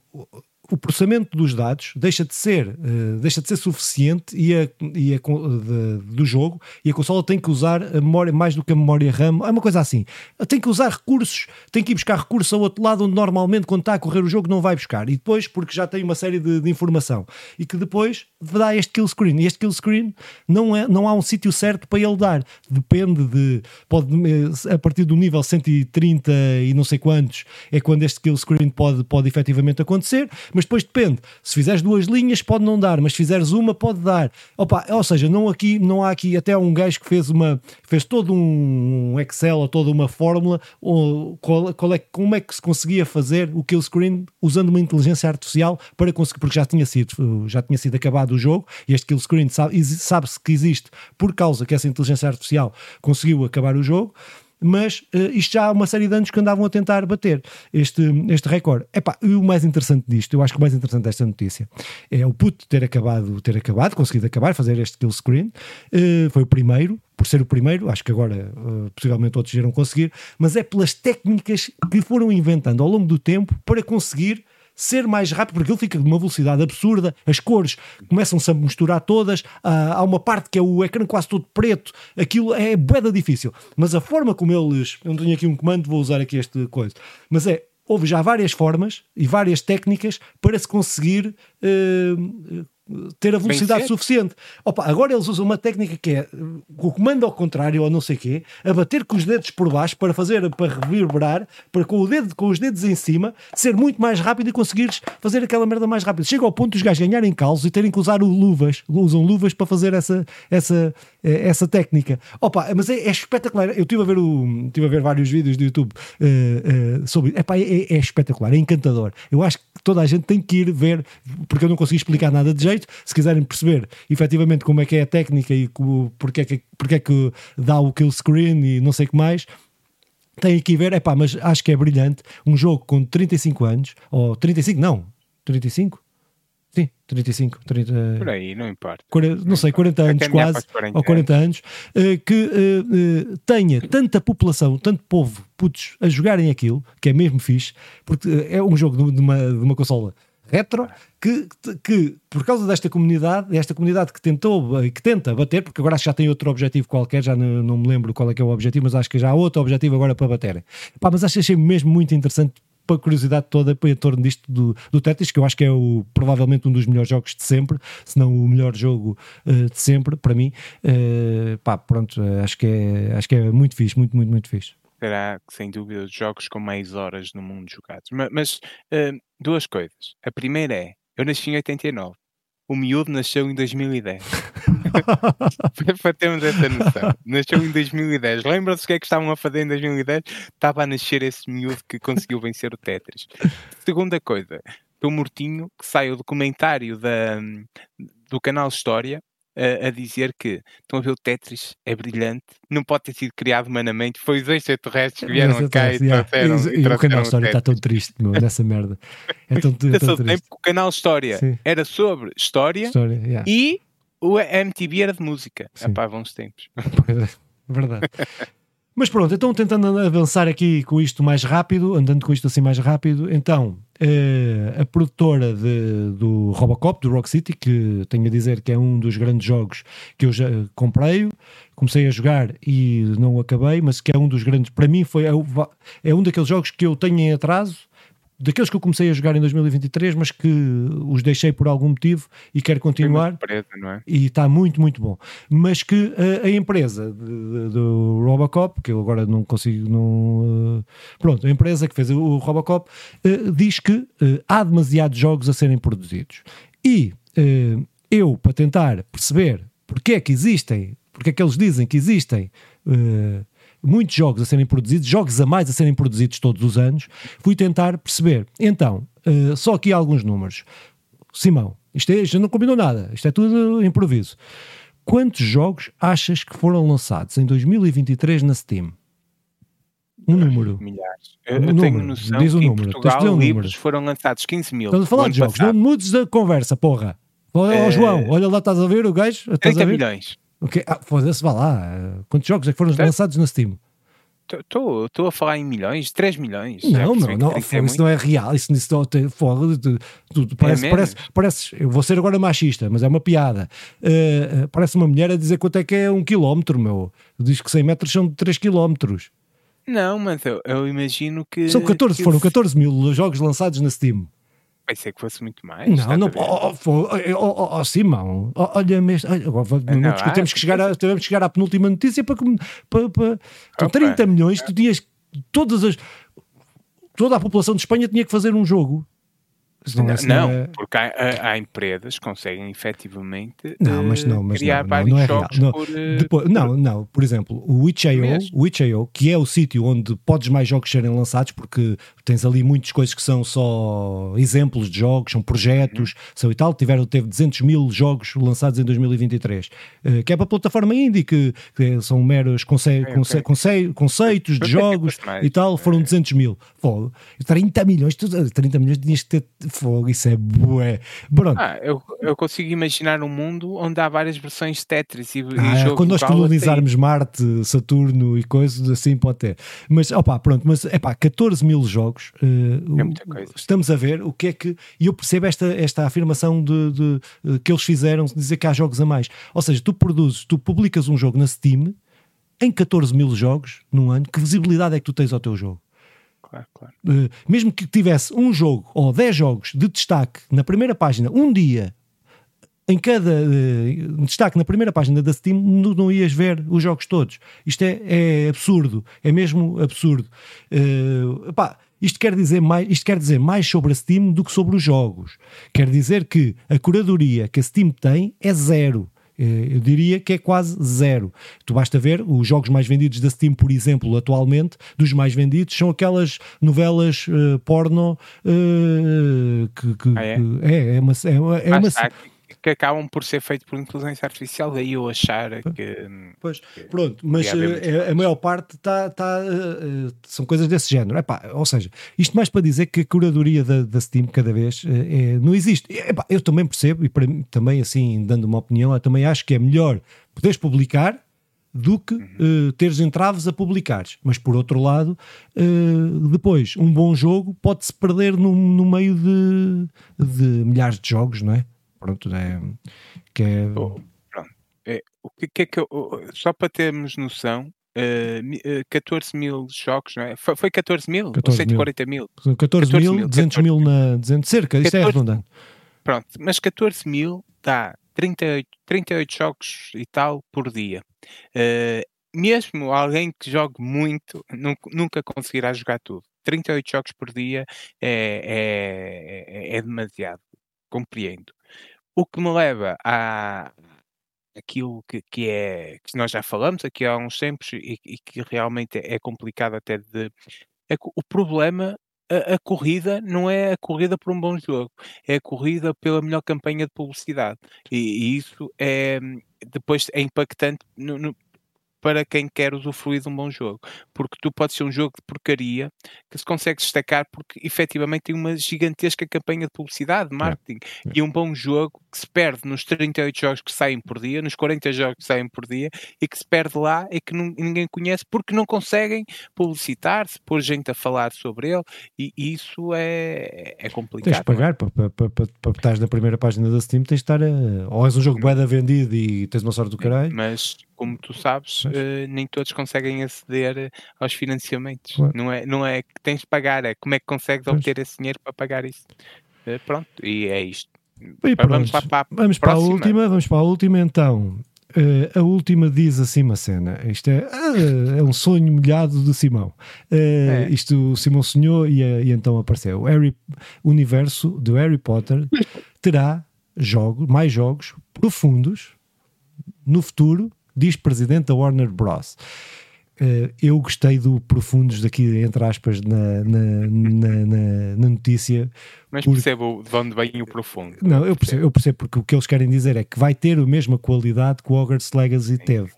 o processamento dos dados deixa de ser, uh, deixa de ser suficiente e a, e a, de, do jogo e a consola tem que usar a memória mais do que a memória RAM, é uma coisa assim. Tem que usar recursos, tem que ir buscar recursos ao outro lado onde normalmente quando está a correr o jogo não vai buscar. E depois, porque já tem uma série de, de informação e que depois dá este kill screen. E este kill screen não, é, não há um sítio certo para ele dar. Depende de, pode, eh, a partir do nível 130 e não sei quantos é quando este kill screen pode, pode efetivamente acontecer mas depois depende. Se fizeres duas linhas, pode não dar, mas se fizeres uma, pode dar. Opa, ou seja, não, aqui, não há aqui até um gajo que fez, uma, fez todo um Excel ou toda uma fórmula ou qual, qual é, como é que se conseguia fazer o kill screen usando uma inteligência artificial para conseguir, porque já tinha sido, já tinha sido acabado o jogo e este kill screen sabe-se sabe que existe por causa que essa inteligência artificial conseguiu acabar o jogo mas uh, isto já há uma série de anos que andavam a tentar bater este, este recorde. Epá, e o mais interessante disto, eu acho que o mais interessante desta notícia é o puto ter acabado, ter acabado, conseguido acabar, fazer este kill screen, uh, foi o primeiro, por ser o primeiro, acho que agora uh, possivelmente outros irão conseguir, mas é pelas técnicas que foram inventando ao longo do tempo para conseguir ser mais rápido, porque ele fica de uma velocidade absurda, as cores começam-se a misturar todas, há, há uma parte que é o ecrã quase todo preto, aquilo é beda difícil. Mas a forma como eles. Eu não tenho aqui um comando, vou usar aqui este coisa. Mas é. Houve já várias formas e várias técnicas para se conseguir uh, ter a velocidade suficiente. Opa, agora eles usam uma técnica que é o comando ao contrário ou não sei o quê, a bater com os dedos por baixo para fazer, para reverberar, para com, o dedo, com os dedos em cima, ser muito mais rápido e conseguires fazer aquela merda mais rápido. Chega ao ponto dos gajos ganharem calos e terem que usar luvas, usam luvas para fazer essa, essa, eh, essa técnica. Opa, mas é, é espetacular. Eu estive a ver o, estive a ver vários vídeos do YouTube uh, uh, sobre Epá, é, é espetacular, é encantador. Eu acho que toda a gente tem que ir ver, porque eu não consegui explicar nada de jeito jeito. Se quiserem perceber efetivamente como é que é a técnica e porque é que, porque é que dá o kill screen e não sei o que mais, tem que ver, é pá, mas acho que é brilhante. Um jogo com 35 anos, ou 35, não, 35? Sim, 35, 30. Por aí, não importa. 40, não, sei, 40 anos quase, 40 ou 40 anos, uh, que uh, uh, tenha tanta população, tanto povo, putos, a jogarem aquilo, que é mesmo fixe, porque é um jogo de uma, de uma consola retro, que, que por causa desta comunidade, esta comunidade que tentou e que tenta bater, porque agora já tem outro objetivo qualquer, já não, não, me lembro qual é que é o objetivo, mas acho que já há outro objetivo agora para baterem. Pá, mas acho, achei mesmo muito interessante para a curiosidade toda em torno disto do, do Tetris, que eu acho que é o, provavelmente um dos melhores jogos de sempre, se não o melhor jogo uh, de sempre, para mim. Uh, pá, pronto, acho que, é, acho que é muito fixe, muito, muito, muito fixe será, sem dúvida, os jogos com mais horas no mundo jogados. Mas, mas uh, duas coisas. A primeira é, eu nasci em 89. O miúdo nasceu em 2010. para termos essa noção. Nasceu em 2010. Lembram-se o que é que estavam a fazer em 2010? Estava a nascer esse miúdo que conseguiu vencer o Tetris. Segunda coisa, estou mortinho que sai o documentário da, do canal História a, a, dizer que estão a ver o Tetris é brilhante, não pode ter sido criado humanamente, foi os extraterrestres que vieram cá e trouxeram. E, e, o canal História está tão triste meu, nessa merda. É tão, tão triste. tempo que o canal História Sim. era sobre história, história yeah. e o MTV era de música. Sim. Epá, bons tempos. É, verdade. Mas pronto, então tentando avançar aqui com isto mais rápido, andando com isto assim mais rápido, então uh, a produtora de, do Robocop, do Rock City, que tenho a dizer que é um dos grandes jogos que eu já comprei, comecei a jogar e não acabei, mas que é um dos grandes, para mim foi é, é um daqueles jogos que eu tenho em atraso daqueles que eu comecei a jogar em 2023, mas que os deixei por algum motivo e quero continuar. Empresa, é? E está muito, muito bom. Mas que a, a empresa do Robocop, que eu agora não consigo. Não, uh, pronto, a empresa que fez o Robocop uh, diz que uh, há demasiados jogos a serem produzidos. E eu, para tentar perceber porque é que existem, porque é que eles dizem que existem muitos jogos a serem produzidos, jogos a mais a serem produzidos todos os anos, fui tentar perceber. Então, uh, só aqui alguns números. Simão, isto, é, isto não combinou nada, isto é tudo improviso. Quantos jogos achas que foram lançados em 2023 na Steam? Um número. Milhares. Eu, um eu tenho noção Diz um que número. em Portugal um livros número. foram lançados 15 mil. Estás a falar de jogos, passado. não mudes a conversa, porra. Olha, é... João, olha lá, estás a ver o gajo? 30 milhões. Okay. Ah, Foda-se, vá lá. Quantos jogos é que foram lançados na Steam? Estou a falar em milhões, 3 milhões. Não, meu, não, isso muito. não é real. Isso, isso não tem, foda, tu, tu, parece, é parece, parece, eu vou ser agora machista, mas é uma piada. Uh, parece uma mulher a dizer quanto é que é um quilómetro, meu. Diz que 100 metros são 3 quilómetros. Não, mas eu, eu imagino que. São 14, que foram 14 mil jogos lançados na Steam. Pensei que fosse muito mais. Não, não, oh, oh, oh, oh, Simão, olha mesmo, agora não, temos, que chegar a, temos que chegar à penúltima notícia para, para, para então, 30 milhões, tu tinhas todas as toda a população de Espanha tinha que fazer um jogo não, não, não é... porque há, há, empresas que conseguem efetivamente não, mas não, mas criar não, vários não, é jogos não, por, eh, Depois, não, não, por exemplo, o Itch.io, que é o sítio onde podes mais jogos serem lançados, porque tens ali muitas coisas que são só exemplos de jogos, são projetos, uhum. são e tal, tiveram, teve 200 mil jogos lançados em 2023, uh, que é para a plataforma indie, que, que são meros conce, conce. Conce, conceitos de jogos e tal, foram 200 mil. Pô, 30 milhões, 30 milhões tinhas que ter fogo, isso é bué. Pronto. Ah, eu, eu consigo imaginar um mundo onde há várias versões de Tetris e, ah, e Quando nós colonizarmos tem... Marte, Saturno e coisas assim, pode ter. Mas, opá, pronto, mas é pá, 14 mil jogos. Uh, é muita coisa. Estamos a ver o que é que. E eu percebo esta, esta afirmação de, de, de, que eles fizeram, de dizer que há jogos a mais. Ou seja, tu produzes, tu publicas um jogo na Steam em 14 mil jogos num ano, que visibilidade é que tu tens ao teu jogo? Claro, claro. Uh, mesmo que tivesse um jogo ou 10 jogos de destaque na primeira página, um dia, em cada uh, destaque na primeira página da Steam, não, não, ias ver os jogos todos. Isto é, é absurdo, é mesmo absurdo. Uh, pá, isto quer, dizer mais, isto quer dizer mais sobre a Steam do que sobre os jogos. Quer dizer que a curadoria que a Steam tem é zero. Eh, eu diria que é quase zero. Tu basta ver os jogos mais vendidos da Steam, por exemplo, atualmente, dos mais vendidos, são aquelas novelas uh, porno uh, que, que, ah, é? É, é uma. É uma, é uma que acabam por ser feitos por inteligência artificial, daí eu achar que. Pois, que, pronto, mas a, eh, a, maior parte está. Tá, uh, são coisas desse género. Epá, ou seja, isto mais para dizer que a curadoria da, da Steam cada vez uh, é, não existe. Epá, eu também percebo, e para, também assim, dando uma opinião, eu também acho que é melhor poderes publicar do que uh, teres entraves a publicares. Mas por outro lado, uh, depois, um bom jogo pode-se perder no, no meio de, de milhares de jogos, não é? Pronto, é, que é... Oh. É, o que, que, é que eu, só para termos noção, uh, 14 mil jogos, não é? Foi, foi 14 mil 14 ou 140 mil? 14, 14 mil, mil 200 mil na. 200, cerca, 14, isso é redundante. Pronto, mas 14 mil dá 38, 38 jogos e tal por dia. Uh, mesmo alguém que jogue muito nunca, nunca conseguirá jogar tudo. 38 jogos por dia é, é, é, é demasiado, compreendo. O que me leva a, aquilo que, que é que nós já falamos aqui há uns tempos e, e que realmente é, complicado até de é o problema a, a, corrida não é a corrida por um bom jogo, é a corrida pela melhor campanha de publicidade. E, e isso é depois é impactante no, no, para quem quer usufruir de um bom jogo. Porque tu podes ser um jogo de porcaria que se consegue destacar porque efetivamente tem uma gigantesca campanha de publicidade, de marketing é. e um bom jogo que se perde nos 38 jogos que saem por dia, nos 40 jogos que saem por dia e que se perde lá e que ninguém conhece porque não conseguem publicitar-se, pôr gente a falar sobre ele e, isso é, é complicado. Tens de pagar para, para, para, para, para estar na primeira página da Steam, tens de estar a, ou és um jogo bué vendido e tens uma sorte do caralho. Mas como tu sabes, uh, nem todos conseguem aceder aos financiamentos. Não é, não é que tens de pagar, é como é que consegues pois. obter esse dinheiro para pagar isso. Uh, pronto, e é isto. E vamos, para, para, vamos para, a última, vamos para a última então. Uh, a última diz assim uma cena. Isto é, uh, é um sonho molhado de Simão. Uh, é. Isto o Simão sonhou e, e, então apareceu. O Harry, universo do Harry Potter terá jogos, mais jogos profundos no futuro diz presidente da Warner Bros. Uh, eu gostei do profundos daqui, entre aspas, na, na, na, na, na notícia. Mas porque... percebo de onde vem o profundo. Não, eu percebo, eu percebo, porque o que eles querem dizer é que vai ter a mesma qualidade que o Hogwarts Legacy teve.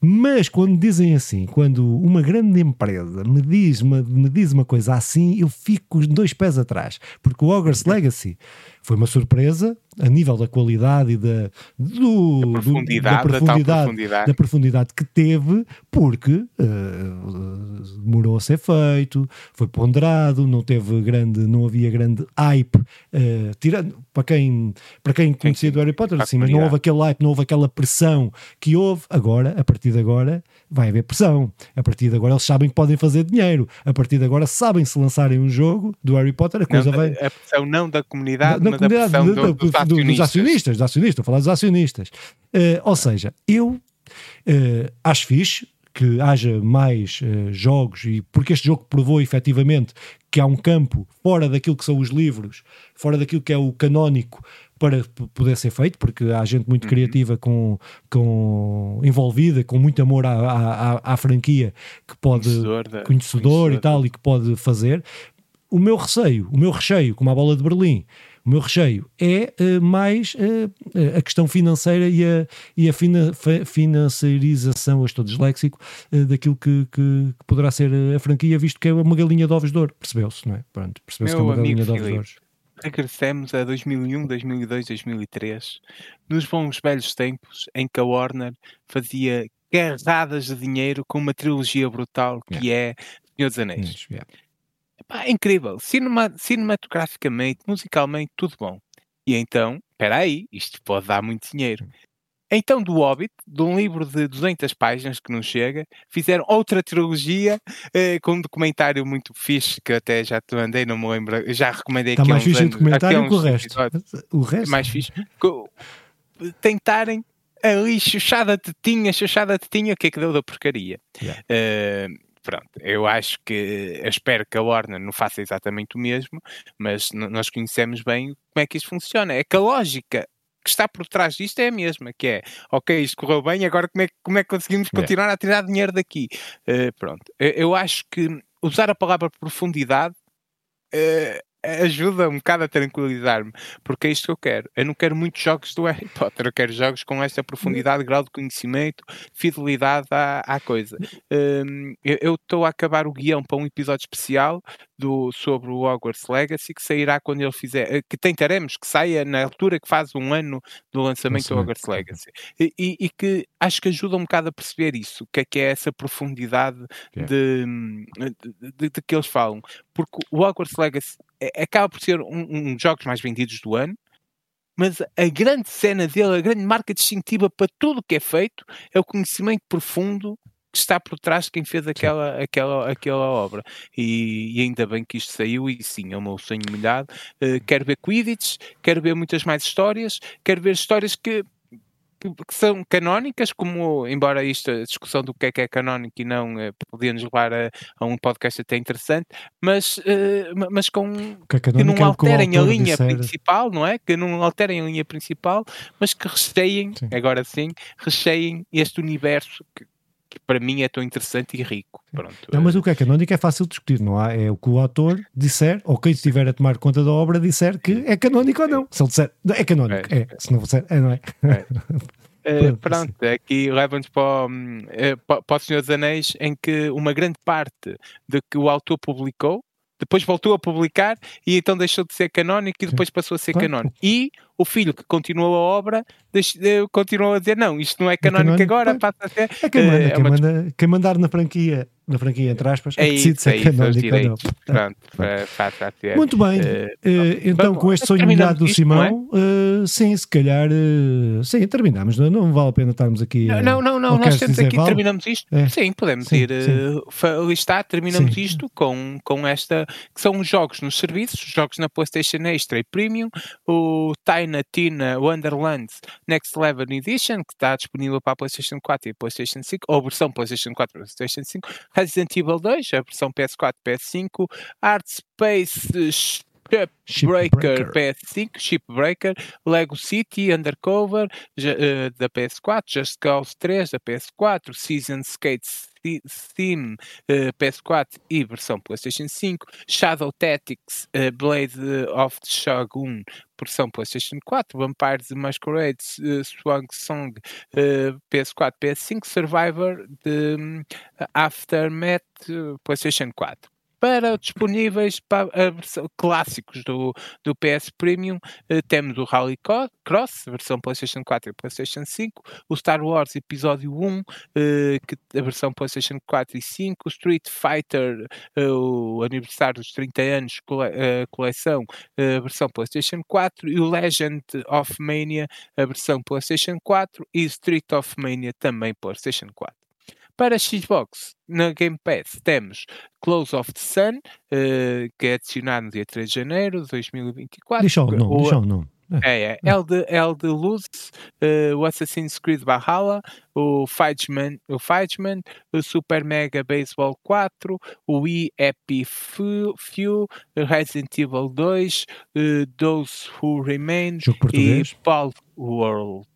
Mas quando dizem assim, quando uma grande empresa me diz uma, me diz uma coisa assim, eu fico os dois pés atrás. Porque o Hogwarts Legacy foi uma surpresa a nível da qualidade e da, do, da, profundidade, da, profundidade, da, profundidade. da profundidade que teve, porque uh, demorou a ser feito, foi ponderado, não teve grande, não havia grande hype, uh, tirando para quem, para quem conhecia do Harry Potter, assim, mas não houve aquele hype, não houve aquela pressão que houve agora, a partir de agora vai haver pressão. A partir de agora eles sabem que podem fazer dinheiro. A partir de agora sabem se lançarem um jogo do Harry Potter, a coisa não, vai. A pressão não da comunidade, da, mas comunidade, a pressão do, dos, acionistas. dos acionistas. Dos acionistas, estou a falar dos acionistas. Uh, ou seja, eu uh, acho fixe que haja mais uh, jogos, e porque este jogo provou efetivamente que há um campo fora daquilo que são os livros, fora daquilo que é o canónico, para poder ser feito, porque há gente muito uhum. criativa com, com envolvida, com muito amor à, à, à franquia, que pode conhecedor, conhecedor, conhecedor, e tal, e que pode fazer. O meu receio, o meu recheio, como a bola de Berlim, o meu recheio é uh, mais uh, a questão financeira e a, e a fina, financiarização, eu estou disléxico, uh, daquilo que, que, que, poderá ser a franquia, visto que é uma galinha de ovos de ouro. Percebeu-se, não é? Pronto, percebeu-se que é uma galinha de ovos de ouro regressemos a 2001, 2002, 2003, nos bons velhos tempos em que a Warner fazia carradas de dinheiro com uma trilogia brutal que yeah. é Senhor dos Anéis. Yeah. Epá, é incrível. Cinema, cinematograficamente, musicalmente, tudo bom. E então, espera aí, isto pode dar muito dinheiro. Então, do Hobbit, de um livro de 200 páginas que não chega, fizeram outra trilogia eh, com um documentário muito fixe, que até já te mandei, não me lembro, já recomendei Está mais fixe o documentário que o resto. O resto? Mais fixe. Tentarem ali, chuchada de tinha, chuchada de tinha, o que é que deu da porcaria? Yeah. Uh, pronto, eu acho que, eu espero que a Warner não faça exatamente o mesmo, mas nós conhecemos bem como é que isto funciona. É que a lógica que está por trás disto é a mesma, que é, ok, isto correu bem, agora como é, como é que conseguimos continuar a tirar dinheiro daqui? Uh, pronto, eu, eu, acho que usar a palavra profundidade uh, ajuda um bocado a tranquilizar-me, porque é isto que eu quero. Eu não quero muitos jogos do Harry Potter, eu quero jogos com esta profundidade, grau de conhecimento, fidelidade à, à coisa. Um, eu estou a acabar o guião para um episódio especial do, sobre o Hogwarts Legacy, que sairá quando ele fizer, eh, que tentaremos que saia na altura que faz um ano do lançamento do Hogwarts Legacy. E, e, e, que acho que ajuda um bocado a perceber isso, o que é que é essa profundidade de, de, de, de que eles falam. Porque o Hogwarts Legacy acaba por ser um, um dos jogos mais vendidos do ano, mas a grande cena dele, a grande marca distintiva para tudo o que é feito é o conhecimento profundo que está por trás de quem fez aquela, aquela, aquela obra. E, e, ainda bem que isto saiu, e sim, é o meu sonho molhado. Uh, quero ver Quidditch, quero ver muitas mais histórias, quero ver histórias que que, que, são canónicas, como, embora isto, a discussão do que é que é canónico e não, uh, podia nos levar a, a, um podcast até interessante, mas, uh, mas com que, é que não é alterem a linha disser... principal, não é? Que não alterem a linha principal, mas que recheiem, sim. agora sim, recheiem este universo que, que para mim é tão interessante e rico. Pronto. Não, mas o que é canónico é fácil de discutir, não há? É o que o autor disser, ou quem estiver a tomar conta da obra disser que é canónico ou não. Se ele disser, é canónico, é. é. Se não disser, é, não é? é. Uh, pronto, aqui leva-nos para, uh, para o Senhor dos Anéis, em que uma grande parte do que o autor publicou depois voltou a publicar e então deixou de ser canónico e depois passou a ser canónico. E o filho que continuou a obra eh, continuou a dizer: não, isto não é canónico, é canónico agora, passa a ser. É quem, manda, uh, é quem, manda, quem mandar na franquia na franquia, entre aspas, é, é que decide se é, é canónico ou não. Pronto, é, Muito bem, uh, então com este sonho molhado do Simão, uh, sim, se calhar, uh, sim, terminamos, não, não, vale a pena estarmos aqui. não, não, não, nós temos aqui, vale? terminamos isto, é. sim, podemos sim, ir sim. listar, terminamos sim. isto com, com esta, que são os jogos nos serviços, jogos na PlayStation Extra e Premium, o Tina Tina Wonderlands Next Level Edition, que está disponível para a PlayStation 4 e PlayStation 5, ou versão PlayStation 4 e PlayStation 5, Resident Evil 2, a versão PS4 PS5, Art Space Shipbreaker PS5, Shipbreaker, Lego City Undercover uh, da PS4, Just Cause 3 da PS4, Season Skates Steam uh, PS4 e versão PlayStation 5, Shadow Tactics uh, Blade of the Shogun versão PlayStation 4, Vampires Masquerade uh, Swang Song uh, PS4, PS5, Survivor de um, Aftermath PlayStation 4 para disponíveis para a versão, clássicos do, do PS Premium. Uh, temos o Rally Cross, versão PlayStation 4 e PlayStation 5, o Star Wars Episódio 1, uh, que, a versão PlayStation 4 e 5, o Street Fighter, uh, o aniversário dos 30 anos, cole, coleção, a versão PlayStation 4, e o Legend of Mania, a versão PlayStation 4, e Street of Mania também PlayStation 4. Para Xbox, na Game Pass, temos Close of the Sun, uh, que é adicionado no dia 3 de janeiro de 2024. Deixa o nome, deixa o nome. É, é. Elde, Elde Luz, uh, o Assassin's Creed Valhalla, o Fightman, o Fightman, o Super Mega Baseball 4, o Wii Happy Few, Resident Evil 2, uh, Those Who Remain e Paul World.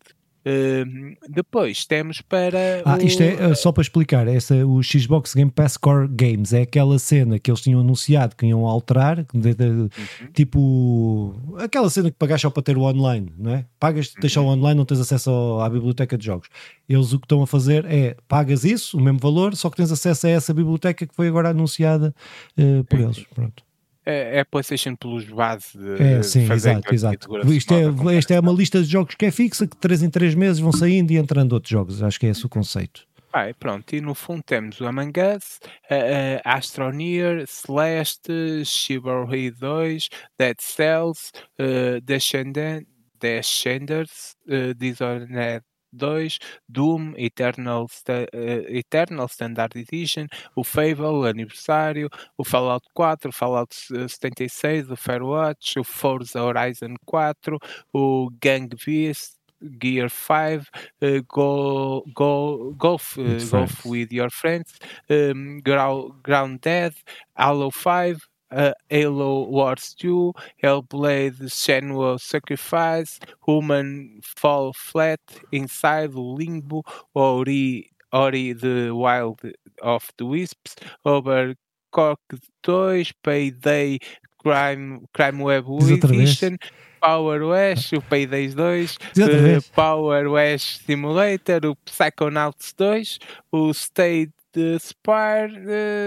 Uh, depois temos para. Ah, o... isto é eh, só para explicar: essa, o Xbox Game Pass Core Games é aquela cena que eles tinham anunciado que iam alterar, de, de, uhum. tipo aquela cena que pagaste só para ter o online, não é? Pagas, uhum. deixa o online, não tens acesso à biblioteca de jogos. Eles o que estão a fazer é pagas isso, o mesmo valor, só que tens acesso a essa biblioteca que foi agora anunciada uh, por eles. Pronto é, é a PlayStation Plus base de é, sim, fazer exato, exato. Isto é, isto é uma lista de jogos que é fixa, que de 3 em 3 meses vão saindo e entrando outros jogos. Acho que é esse o conceito. Ah, pronto, e no fundo temos o Among Us, uh, uh, Astroneer, Celeste, Chivalry 2, Dead Cells, uh, Descendant, Descenders, uh, Dishonored 2, Doom, Eternal, uh, Eternal Standard Edition, o Fable, Aniversário, o Fallout 4, o Fallout 76, o Firewatch, o Forza Horizon 4, o Gang Beast, Gear 5, uh, go, go, golf, uh, golf with your friends, um, Ground Dead, Halo 5, uh, Halo Wars 2, Hellblade Senua Sacrifice, Human Fall Flat, Inside, Limbo, Ori, Ori the Wild of the Wisps, Overcock 2, Payday Crime, Crime Web Edition, Power Wash, o Payday 2, uh, Power Wash Simulator, o Psychonauts 2, o State Spire,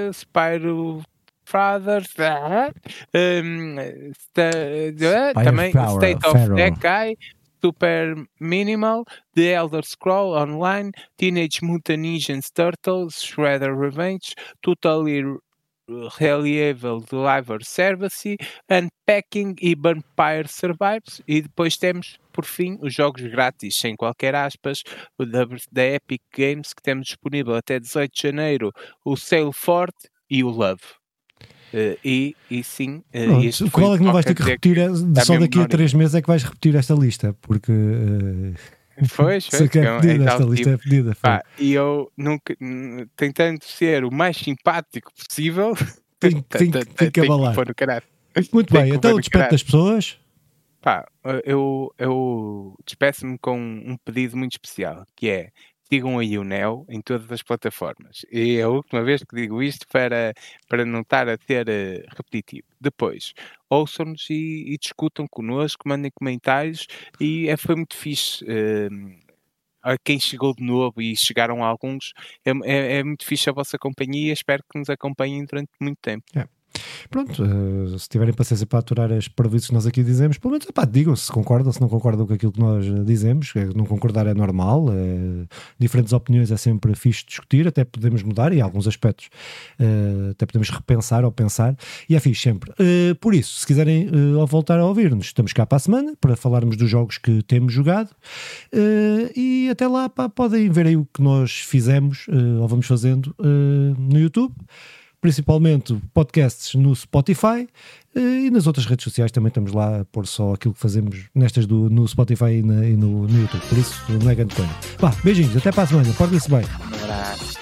uh, Spyro Fathers, um, também State of Decay, Super Minimal, The Elder Scroll Online, Teenage Mutant Ninja Turtles, Shredder Revenge, Totally Reliable Deliver Service, Unpacking e Vampire Survivors. E depois temos, por fim, os jogos grátis, sem qualquer aspas, da, da Epic Games, que temos disponível até 18 de janeiro, o Sail Fort e o Love. Uh, e, e sim, uh, qual é que não vais ter que repetir? Que só daqui a três meses é que vais repetir esta lista, porque uh, Pois, foi. que é pedida, esta lista tipo, é pedida. Pá, e eu nunca, tentando ser o mais simpático possível, tem que abalar. Muito bem, então o despeito das pessoas. Pá, eu, eu despeço-me com um pedido muito especial, que é sigam aí o Neo em todas as plataformas. E é a última vez que digo isto para, para não estar a ser uh, repetitivo. Depois, ouçam-nos e, e, discutam connosco, mandem comentários e é, foi muito fixe. Uh, a quem chegou de novo e chegaram alguns, é, é, é, muito fixe a vossa companhia. Espero que nos acompanhem durante muito tempo. É. Pronto, uh, se tiverem paciência para aturar as previsões que nós aqui dizemos, pelo menos epá, digam se concordam, se não concordam com aquilo que nós dizemos. Não concordar é normal, é, diferentes opiniões é sempre fixe discutir, até podemos mudar em alguns aspectos até podemos repensar ou pensar, e é fixe sempre. Por isso, se quiserem voltar a ouvir-nos, estamos cá para a semana para falarmos dos jogos que temos jogado e até lá pá, podem ver aí o que nós fizemos ou vamos fazendo no YouTube principalmente podcasts no Spotify eh, e nas outras redes sociais também estamos lá a pôr só aquilo que fazemos nestas do, no Spotify e, na, e no, no, YouTube. Por isso não é grande coisa. Vá, beijinhos, até para a semana, portem-se bem. Um abraço,